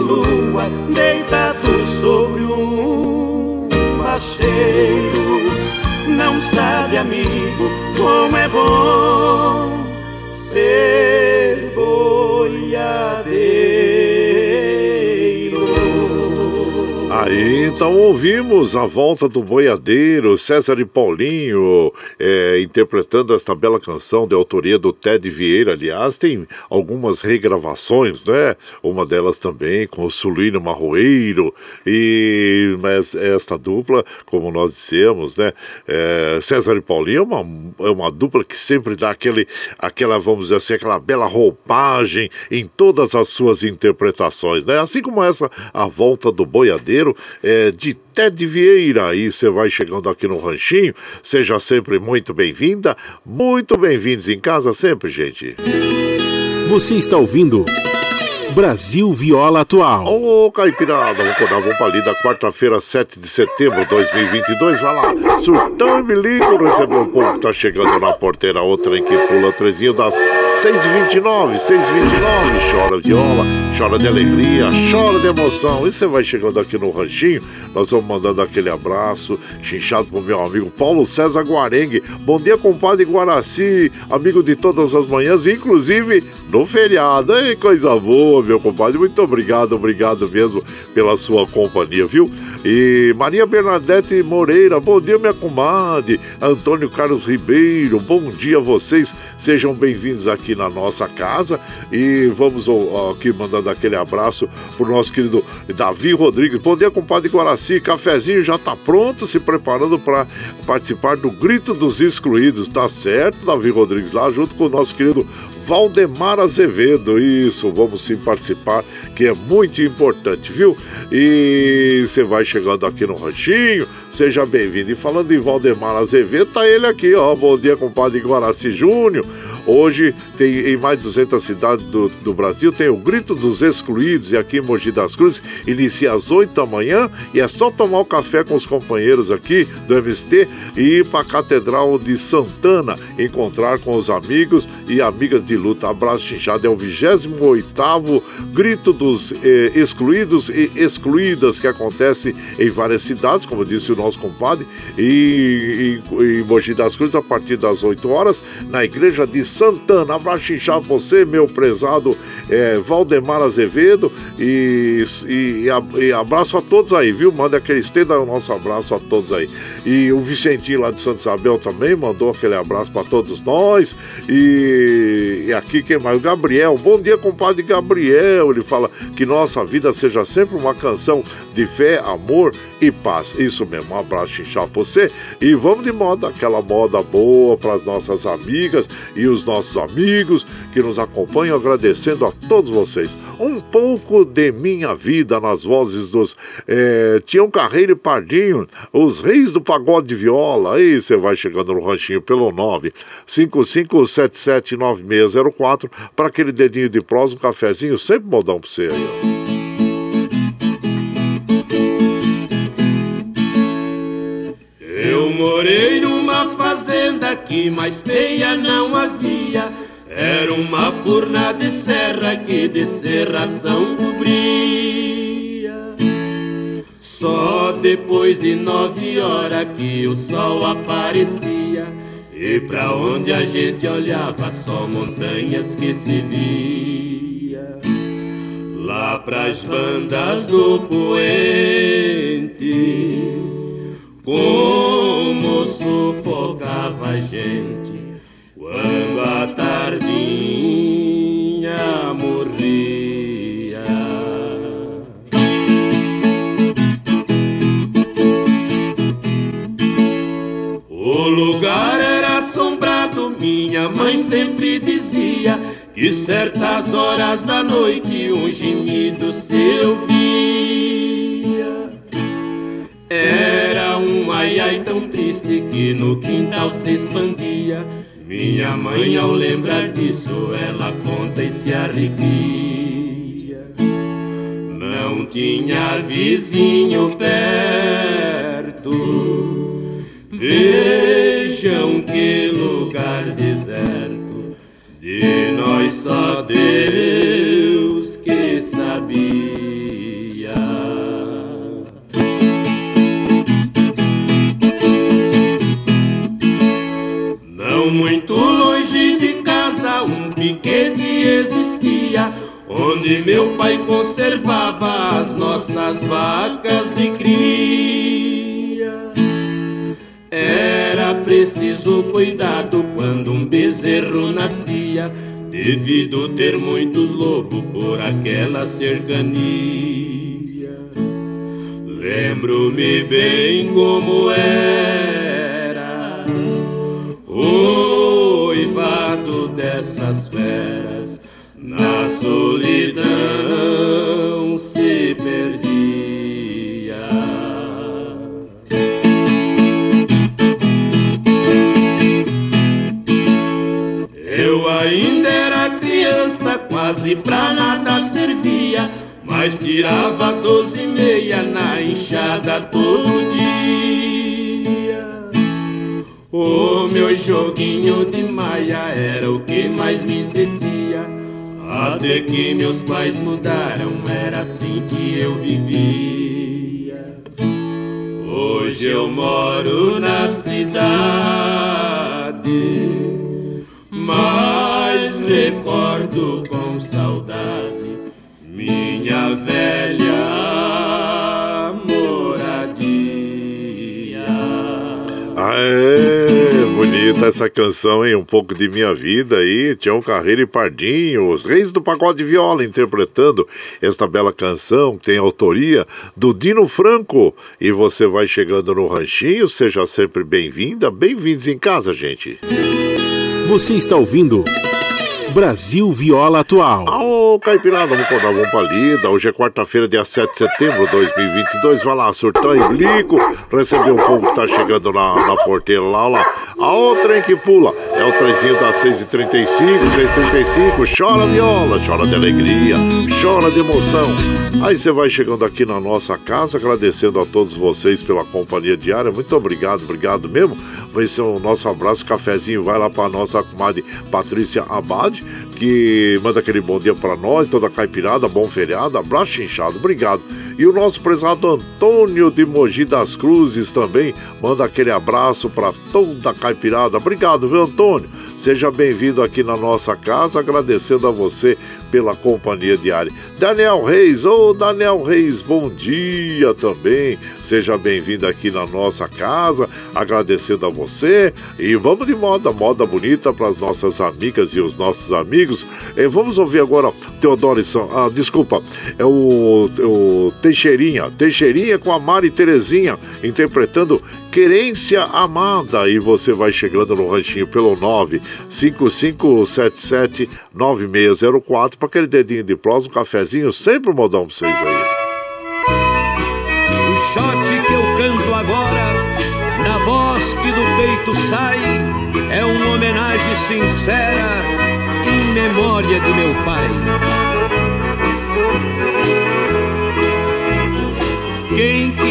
Lua deitado sobre um macheiro, não sabe, amigo, como é bom ser Aí então ouvimos a volta do boiadeiro, César e Paulinho, é, interpretando esta bela canção de autoria do Ted Vieira. Aliás, tem algumas regravações, né? Uma delas também com o Sulino Marroeiro. E mas esta dupla, como nós dissemos, né? É, César e Paulinho é uma, é uma dupla que sempre dá aquele, aquela, vamos dizer assim, aquela bela roupagem em todas as suas interpretações, né? Assim como essa, a volta do boiadeiro é, de Ted Vieira. E você vai chegando aqui no Ranchinho, seja sempre muito bem-vinda, muito bem-vindos em casa sempre, gente. Você está ouvindo. Brasil Viola Atual. Ô, oh, Caipirada, vamos acordar, vamos ali da quarta-feira, 7 de setembro de 2022. Vai lá, surtão e milico, recebeu o povo que tá chegando na porteira, outra em que pula trezinho das 6h29, 6h29. Chora viola, chora de alegria, chora de emoção. E você vai chegando aqui no ranchinho, nós vamos mandando aquele abraço, chinchado pro meu amigo Paulo César Guarengue. Bom dia, compadre Guaraci, amigo de todas as manhãs, inclusive no feriado. Ei, coisa boa, meu compadre. Muito obrigado, obrigado mesmo pela sua companhia, viu? E Maria Bernadette Moreira, bom dia, minha comadre. Antônio Carlos Ribeiro, bom dia a vocês. Sejam bem-vindos aqui na nossa casa. E vamos ó, aqui mandando aquele abraço pro nosso querido Davi Rodrigues. Bom dia, compadre Guaraci. Cafezinho já tá pronto, se preparando para participar do Grito dos Excluídos. Tá certo, Davi Rodrigues, lá junto com o nosso querido Valdemar Azevedo. Isso, vamos sim participar, que é muito importante, viu? E você vai chegando aqui no Ranchinho, seja bem-vindo. E falando em Valdemar Azevedo, tá ele aqui, ó. Bom dia, compadre Guaraci Júnior. Hoje tem em mais de 200 cidades do, do Brasil tem o Grito dos Excluídos e aqui em Mogi das Cruzes inicia às 8 da manhã e é só tomar o café com os companheiros aqui do MST e ir para a Catedral de Santana encontrar com os amigos e amigas de luta. Abraço chinchado é o 28º Grito dos eh, Excluídos e Excluídas que acontece em várias cidades, como disse o nosso compadre, e em Mogi das Cruzes a partir das 8 horas na igreja de Santana. Abraço inchado você, meu prezado é, Valdemar Azevedo. E, e, e, abraço a todos aí, viu? Manda aquele estenda o nosso abraço a todos aí. E o Vicentinho lá de Santa Isabel também mandou aquele abraço para todos nós. E, e aqui quem mais? O Gabriel. Bom dia, compadre Gabriel. Ele fala que nossa vida seja sempre uma canção de fé, amor e paz. Isso mesmo, um abraço inchado pra você. E vamos de moda, aquela moda boa para as nossas amigas e os nossos amigos que nos acompanham, agradecendo a todos vocês. Um pouco de minha vida nas vozes dos é, Tião Carreiro e Pardinho, os reis do pagode de viola. Aí você vai chegando no ranchinho pelo 955779604 para aquele dedinho de prós, um cafezinho, sempre modão para você aí, ó. Que mais feia não havia. Era uma furna de serra que de serração cobria. Só depois de nove horas que o sol aparecia. E pra onde a gente olhava, só montanhas que se via. Lá pras bandas do poente como sufocava a gente quando a tardinha morria. O lugar era assombrado, minha mãe sempre dizia que certas horas da noite um gemido se ouvia. Era um ai ai tão triste que no quintal se expandia. Minha mãe, ao lembrar disso, ela conta e se arrepia. Não tinha vizinho perto. Vejam que lugar deserto. De nós só Deus que sabia. Piquete existia, onde meu pai conservava as nossas vacas de cria. Era preciso cuidado quando um bezerro nascia, devido ter muitos lobos por aquelas cercanias. Lembro-me bem como era. Dessas feras na solidão se perdia. quase pra nada servia, mas tirava doze e meia na enxada joguinho de maia era o que mais me detia. Até que meus pais mudaram, era assim que eu vivia. Hoje eu moro na cidade, mas recordo com saudade minha velha moradia. Aê, bonita essa canção, hein? Um pouco de minha vida aí. Tião Carreiro e Pardinho, os reis do pagode viola, interpretando esta bela canção que tem autoria do Dino Franco. E você vai chegando no ranchinho, seja sempre bem-vinda, bem-vindos em casa, gente. Você está ouvindo. Brasil Viola Atual. Ô, Caipirada, vamos acordar, vamos pra lida. Hoje é quarta-feira, dia 7 de setembro de 2022. Vai lá, surtar e blico. Receber o povo que tá chegando na, na porteira lá, lá. A outra em que pula é o trenzinho das 6h35, 6h35. Chora viola, chora de alegria, chora de emoção. Aí você vai chegando aqui na nossa casa, agradecendo a todos vocês pela companhia diária. Muito obrigado, obrigado mesmo. Vai ser o nosso abraço, cafezinho. Vai lá pra nossa comadre Patrícia Abad que manda aquele bom dia para nós, toda a caipirada, bom feriado, abraço inchado, obrigado. E o nosso prezado Antônio de Mogi das Cruzes também manda aquele abraço para toda a caipirada. Obrigado, viu, Antônio? Seja bem-vindo aqui na nossa casa, agradecendo a você pela companhia diária. Daniel Reis, ô oh, Daniel Reis, bom dia também. Seja bem-vindo aqui na nossa casa, agradecendo a você. E vamos de moda, moda bonita para as nossas amigas e os nossos amigos. E vamos ouvir agora Teodoro ah, desculpa, é o, o Teixeirinha, Teixeirinha com a Mari Terezinha, interpretando Querência Amada. E você vai chegando no ranchinho pelo 955779604 para aquele dedinho de prosa, um cafezinho, sempre um modão para vocês aí. O shot que eu canto agora, na voz que do peito sai, é uma homenagem sincera em memória de meu pai. Quem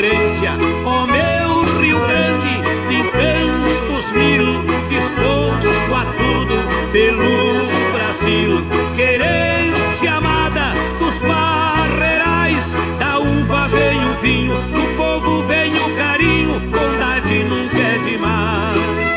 querência, ó oh, meu Rio Grande, de cantos mil, disposto a tudo pelo Brasil, querência amada dos parreirais, da uva vem o vinho, do povo vem o carinho, bondade nunca é demais.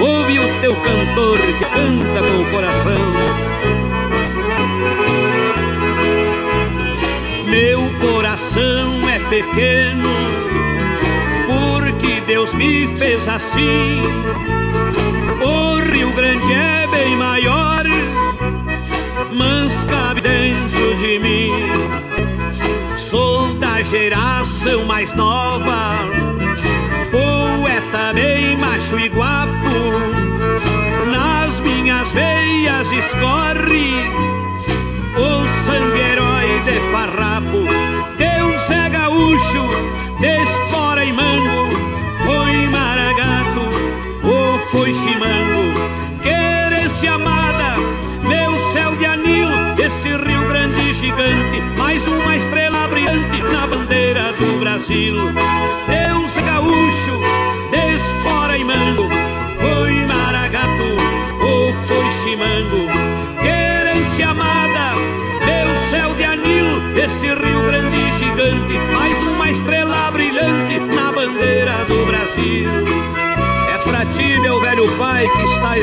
Ouve o teu cantor que canta com o coração. Meu coração é pequeno, porque Deus me fez assim. O Rio Grande é bem maior, mas cabe dentro de mim. Sou da geração mais nova, macho e guapo. Nas minhas veias escorre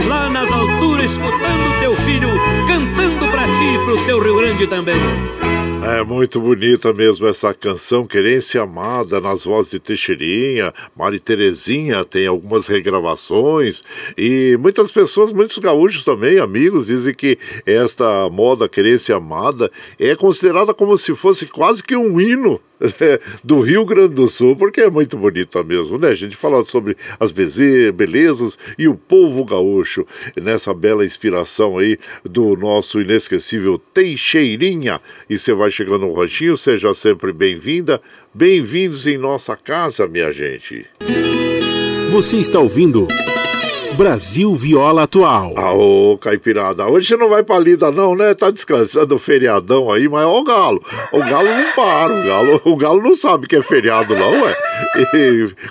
lá nas alturas, escutando teu filho, cantando pra ti e pro teu Rio Grande também. É muito bonita mesmo essa canção, Querência Amada, nas vozes de Teixeirinha, Mari Terezinha tem algumas regravações e muitas pessoas, muitos gaúchos também, amigos, dizem que esta moda Querência Amada é considerada como se fosse quase que um hino do Rio Grande do Sul, porque é muito bonita mesmo, né? A gente fala sobre as belezas e o povo gaúcho, nessa bela inspiração aí do nosso inesquecível Teixeirinha. E você vai chegando no ranchinho, seja sempre bem-vinda, bem-vindos em nossa casa, minha gente. Você está ouvindo Brasil Viola Atual. Aô, Caipirada, hoje você não vai pra lida não, né? Tá descansando o feriadão aí, mas ó o galo. O galo não para, o galo, o galo não sabe que é feriado não, ué.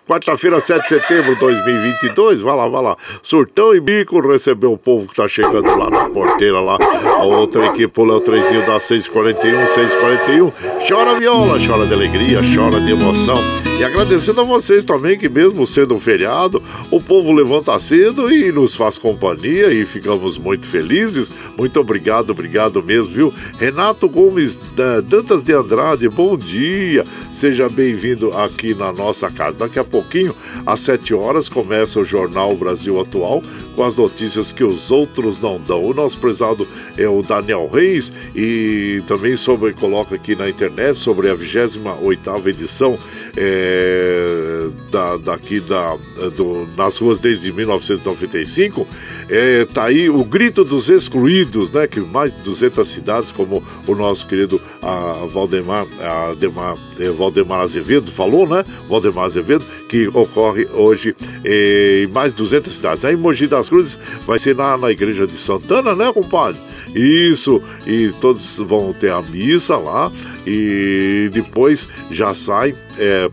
Quarta-feira, 7 de setembro de 2022, vai lá, vai lá. Surtão e bico recebeu o povo que tá chegando lá na porteira lá. A outra equipe, o Léo Trezinho da 641, 641. Chora viola, chora de alegria, chora de emoção. E agradecendo a vocês também que mesmo sendo um feriado, o povo levanta cedo e nos faz companhia e ficamos muito felizes. Muito obrigado, obrigado mesmo, viu? Renato Gomes Dantas de Andrade, bom dia. Seja bem-vindo aqui na nossa casa. Daqui a pouquinho, às 7 horas, começa o Jornal Brasil Atual com as notícias que os outros não dão. O nosso prezado é o Daniel Reis e também sobre coloca aqui na internet sobre a 28 edição é, da, daqui da, do, nas ruas desde 1995. É, tá aí o grito dos excluídos, né? Que mais de 200 cidades, como o nosso querido a Valdemar, a Demar, é, Valdemar Azevedo falou, né? Valdemar Azevedo, que ocorre hoje em mais de 200 cidades. Aí Mogi das Cruzes vai ser na, na igreja de Santana, né, compadre? Isso, e todos vão ter a missa lá e depois já sai é,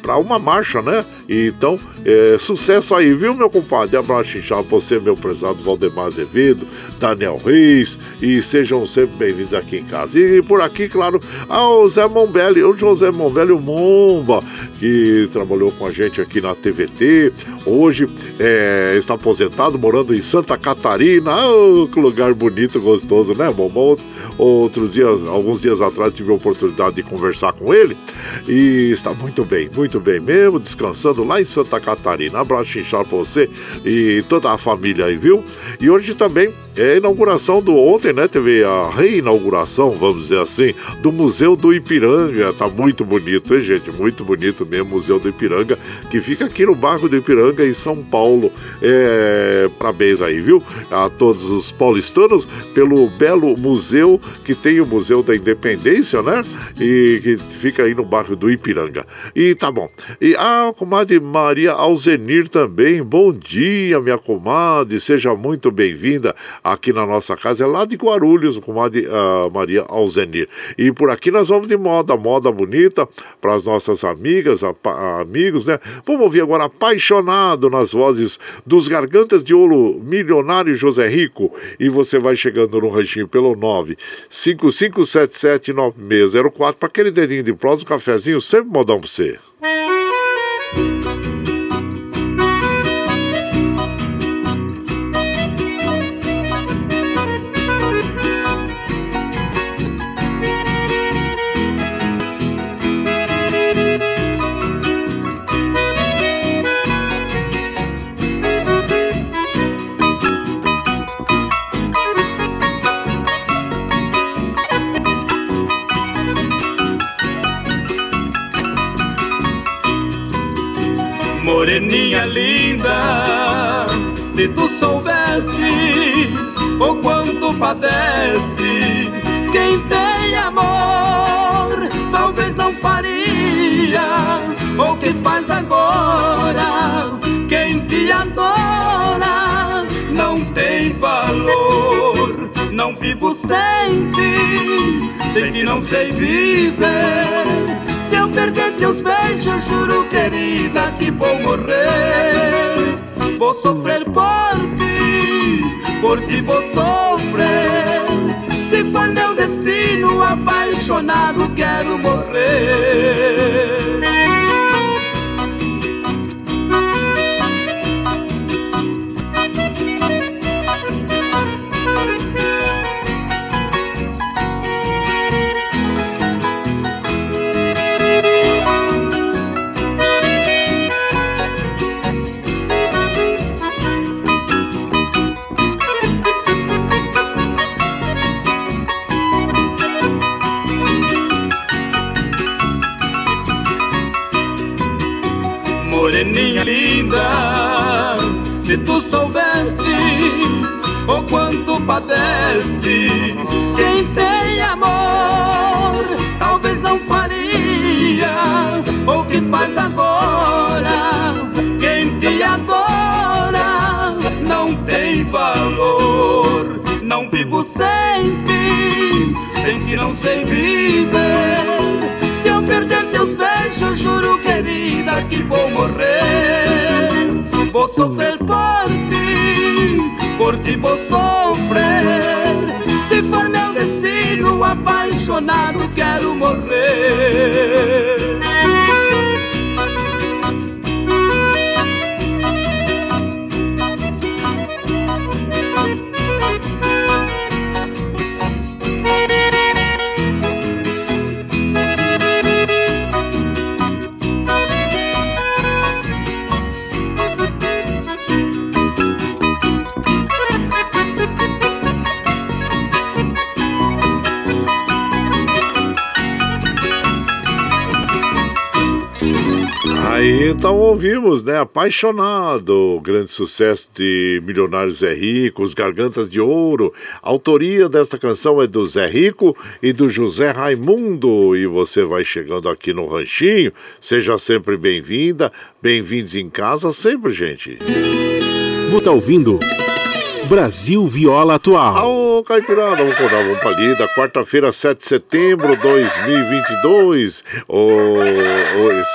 para uma marcha, né? Então, é, sucesso aí, viu, meu compadre? Abraço inchado você, meu prezado Valdemar Azevedo, Daniel Reis, e sejam sempre bem-vindos aqui em casa. E por aqui, claro, ao Zé Mombelli, o José Mombelli, o Momba, que trabalhou com a gente aqui na TVT, hoje é, está aposentado, morando em Santa Catarina. Oh, que lugar bonito, gostoso, né, Momba? Outros dias, alguns dias atrás, tive a oportunidade de conversar com ele e está muito bem, muito bem mesmo, descansando lá em Santa Catarina. Abraço inchado pra você e toda a família aí, viu? E hoje também é a inauguração do ontem, né? Teve a reinauguração, vamos dizer assim, do Museu do Ipiranga. Tá muito bonito, hein, gente? Muito bonito mesmo, Museu do Ipiranga, que fica aqui no bairro do Ipiranga, em São Paulo. É, parabéns aí, viu? A todos os paulistanos pelo belo museu que tem o Museu da Independência, né? E que fica aí no bairro do Ipiranga. E tá bom. E a comadre Maria Alzenir também. Bom dia, minha comadre. Seja muito bem-vinda aqui na nossa casa, é lá de Guarulhos, com a uh, Maria Alzenir. E por aqui nós vamos de moda, moda bonita para as nossas amigas, a, a, amigos, né? Vamos ouvir agora Apaixonado nas vozes dos Gargantas de Ouro, Milionário José Rico. E você vai chegando no ranchinho pelo 955779604 para aquele dedinho de prosa, um cafezinho, sempre modão para você. Se tu soubesses o quanto padece quem tem amor, talvez não faria o que faz agora. Quem te adora não tem valor. Não vivo sem ti, sei que não sei viver. Se eu perder teus beijos, juro, querida, que vou morrer. Vou sofrer por ti, por ti vou sofrer. Se for meu destino, apaixonado, quero morrer. O quanto padece quem tem amor, talvez não faria o que faz agora. Quem te adora não tem valor. Não vivo sem ti, sem ti não sei viver. Se eu perder teus beijos, juro querida que vou morrer. Vou sofrer por ti, por ti vou sofrer. Se for meu destino, apaixonado, quero morrer. Então ouvimos, né? Apaixonado, grande sucesso de Milionários Zé Rico, Os Gargantas de Ouro. A autoria desta canção é do Zé Rico e do José Raimundo. E você vai chegando aqui no Ranchinho, seja sempre bem-vinda, bem-vindos em casa sempre, gente. Você tá ouvindo Brasil Viola Atual. Ô, Caipirada, vamos acordar, vamos pra lida. Quarta-feira, 7 de setembro de 2022. Ô, ô,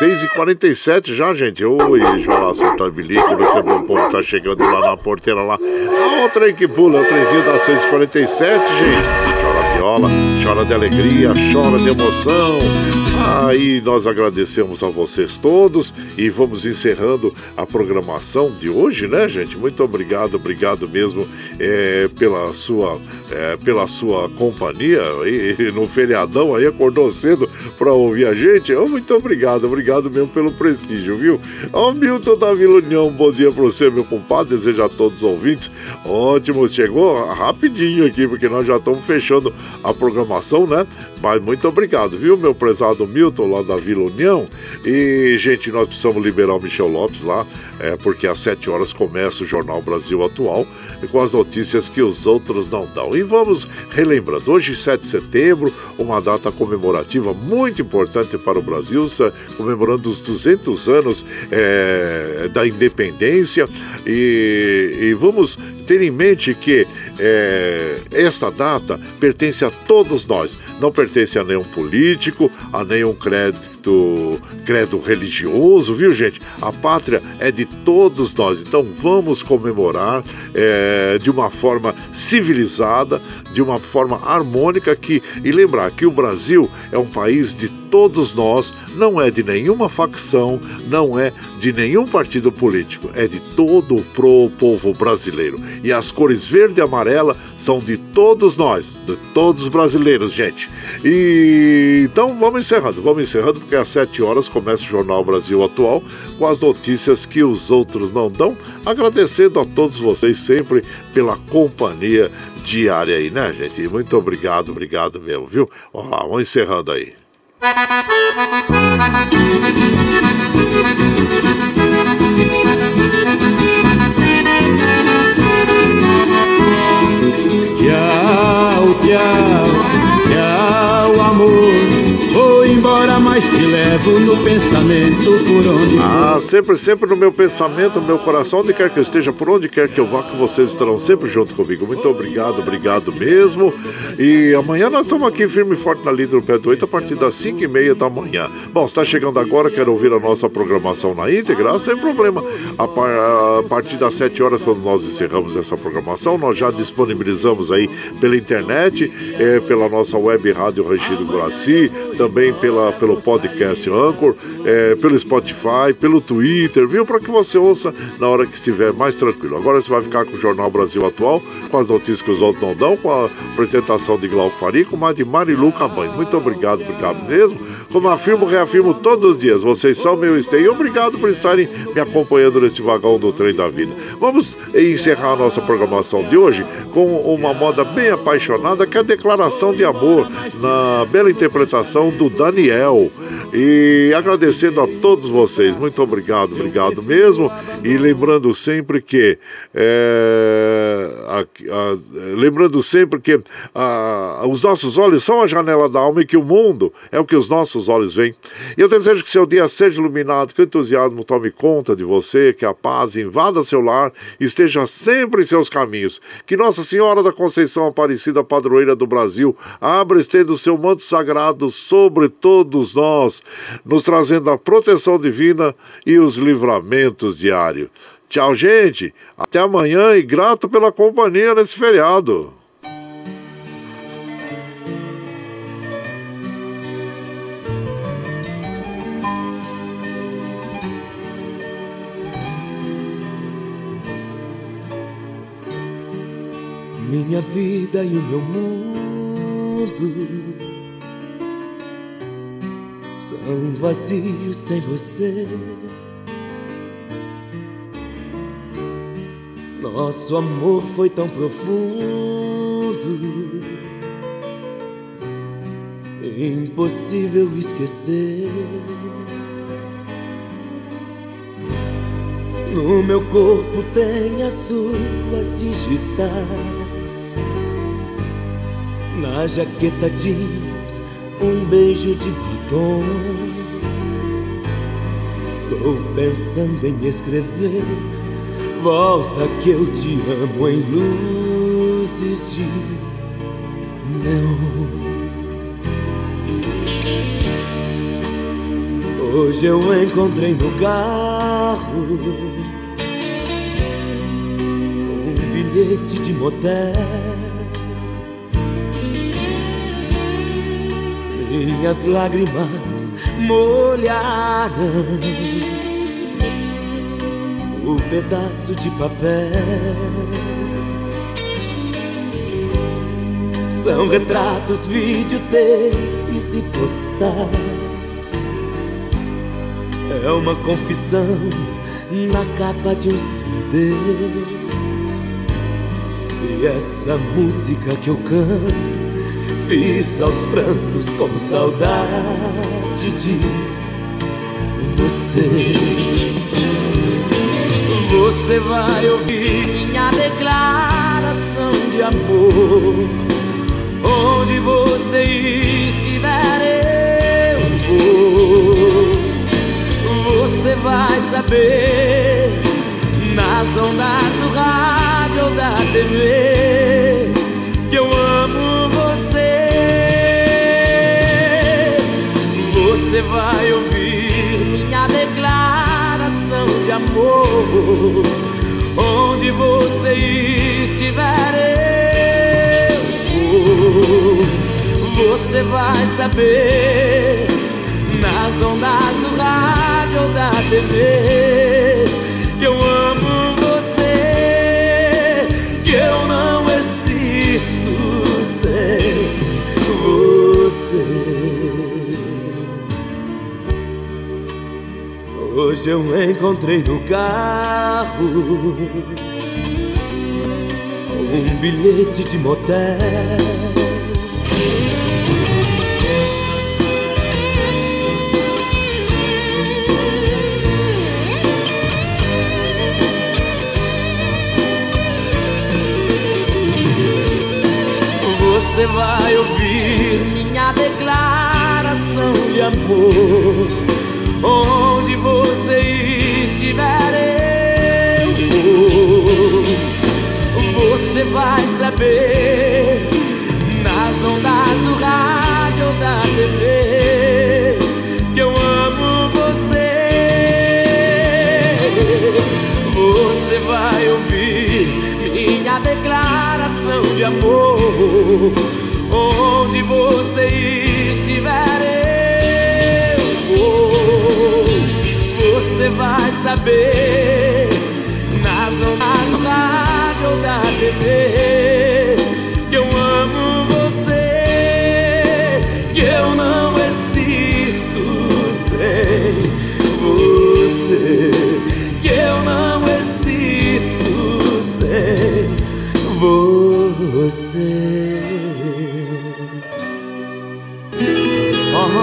6h47 já, gente. Oi, João Sultão Bilico, você bom povo tá chegando lá na porteira lá. Ah, o trem que pula, o trenzinho das 6h47, gente. Chora viola, chora de alegria, chora de emoção. Aí nós agradecemos a vocês todos e vamos encerrando a programação de hoje, né, gente? Muito obrigado, obrigado mesmo é, pela sua é, pela sua companhia e, no feriadão aí acordou cedo para ouvir a gente. Oh, muito obrigado, obrigado mesmo pelo prestígio, viu? Ó, oh, Milton da Vila União, bom dia para você, meu compadre. Desejo a todos os ouvintes. Ótimo, chegou rapidinho aqui, porque nós já estamos fechando a programação, né? Mas muito obrigado, viu, meu prezado Milton, lá da Vila União. E, gente, nós precisamos liberar o Michel Lopes lá, é, porque às 7 horas começa o Jornal Brasil Atual com as notícias que os outros não dão. E vamos relembrando, hoje, 7 de setembro, uma data comemorativa muito importante para o Brasil, comemorando os 200 anos é, da independência. E, e vamos ter em mente que é, esta data pertence a todos nós, não pertence a nenhum político, a nenhum crédito credo religioso, viu gente? A pátria é de todos nós, então vamos comemorar é, de uma forma civilizada, de uma forma harmônica que e lembrar que o Brasil é um país de todos nós, não é de nenhuma facção, não é de nenhum partido político, é de todo o povo brasileiro. E as cores verde e amarela são de todos nós, de todos os brasileiros, gente. E então vamos encerrando, vamos encerrando porque às 7 horas começa o Jornal Brasil Atual com as notícias que os outros não dão. Agradecendo a todos vocês sempre pela companhia diária aí, né, gente? Muito obrigado, obrigado mesmo, viu? Olha lá, vamos encerrando aí. Yeah. Levo no pensamento por onde Ah, sempre, sempre no meu pensamento, no meu coração, onde quer que eu esteja, por onde quer que eu vá, que vocês estarão sempre junto comigo. Muito obrigado, obrigado mesmo. E amanhã nós estamos aqui firme e forte na do Pé do 8, a partir das 5 e meia da manhã. Bom, está chegando agora, quer ouvir a nossa programação na íntegra? Sem problema. A, par, a partir das 7 horas, quando nós encerramos essa programação, nós já disponibilizamos aí pela internet, é, pela nossa web rádio Rangido Guraci, também pela, pelo podcast Anchor, é, pelo Spotify, pelo Twitter, viu? Para que você ouça na hora que estiver mais tranquilo. Agora você vai ficar com o Jornal Brasil Atual, com as notícias que os outros não dão, com a apresentação de Glauco Faria, com a de Marilu Cabanho. Muito obrigado, obrigado mesmo. Como afirmo, reafirmo todos os dias, vocês são meu esteio. Obrigado por estarem me acompanhando nesse vagão do trem da vida. Vamos encerrar a nossa programação de hoje com uma moda bem apaixonada, que é a declaração de amor, na bela interpretação do Daniel. E agradecendo a todos vocês, muito obrigado, obrigado mesmo. E lembrando sempre que é, a, a, lembrando sempre que a, os nossos olhos são a janela da alma e que o mundo é o que os nossos olhos veem. E eu desejo que seu dia seja iluminado, que o entusiasmo tome conta de você, que a paz invada seu lar e esteja sempre em seus caminhos. Que Nossa Senhora da Conceição Aparecida, padroeira do Brasil, abra estendo o seu manto sagrado sobre todos nós, nos trazendo a proteção divina e os livramentos diários. Tchau, gente. Até amanhã e grato pela companhia nesse feriado. Minha vida e o meu mundo são vazios sem você. Nosso amor foi tão profundo, impossível esquecer. No meu corpo tem as suas digitais. Na jaqueta jeans, um beijo de batom. Estou pensando em escrever Volta que eu te amo em luzes de neon. Hoje eu encontrei no carro bilhete de motel. Minhas lágrimas molharam o pedaço de papel. São retratos, videotapes e postais. É uma confissão na capa de um CD. E essa música que eu canto, fiz aos prantos com saudade de você. Você vai ouvir minha declaração de amor. Onde você estiver, eu vou. Você vai saber TV que eu amo você. Você vai ouvir minha declaração de amor. Onde você estiver, eu vou. Você vai saber nas ondas do rádio ou da TV Eu encontrei no carro um bilhete de motel. Você vai ouvir minha declaração de amor. Onde vai saber nas ondas do rádio ou da TV que eu amo você. Você vai ouvir minha declaração de amor. Onde você estiver, eu vou. Você vai saber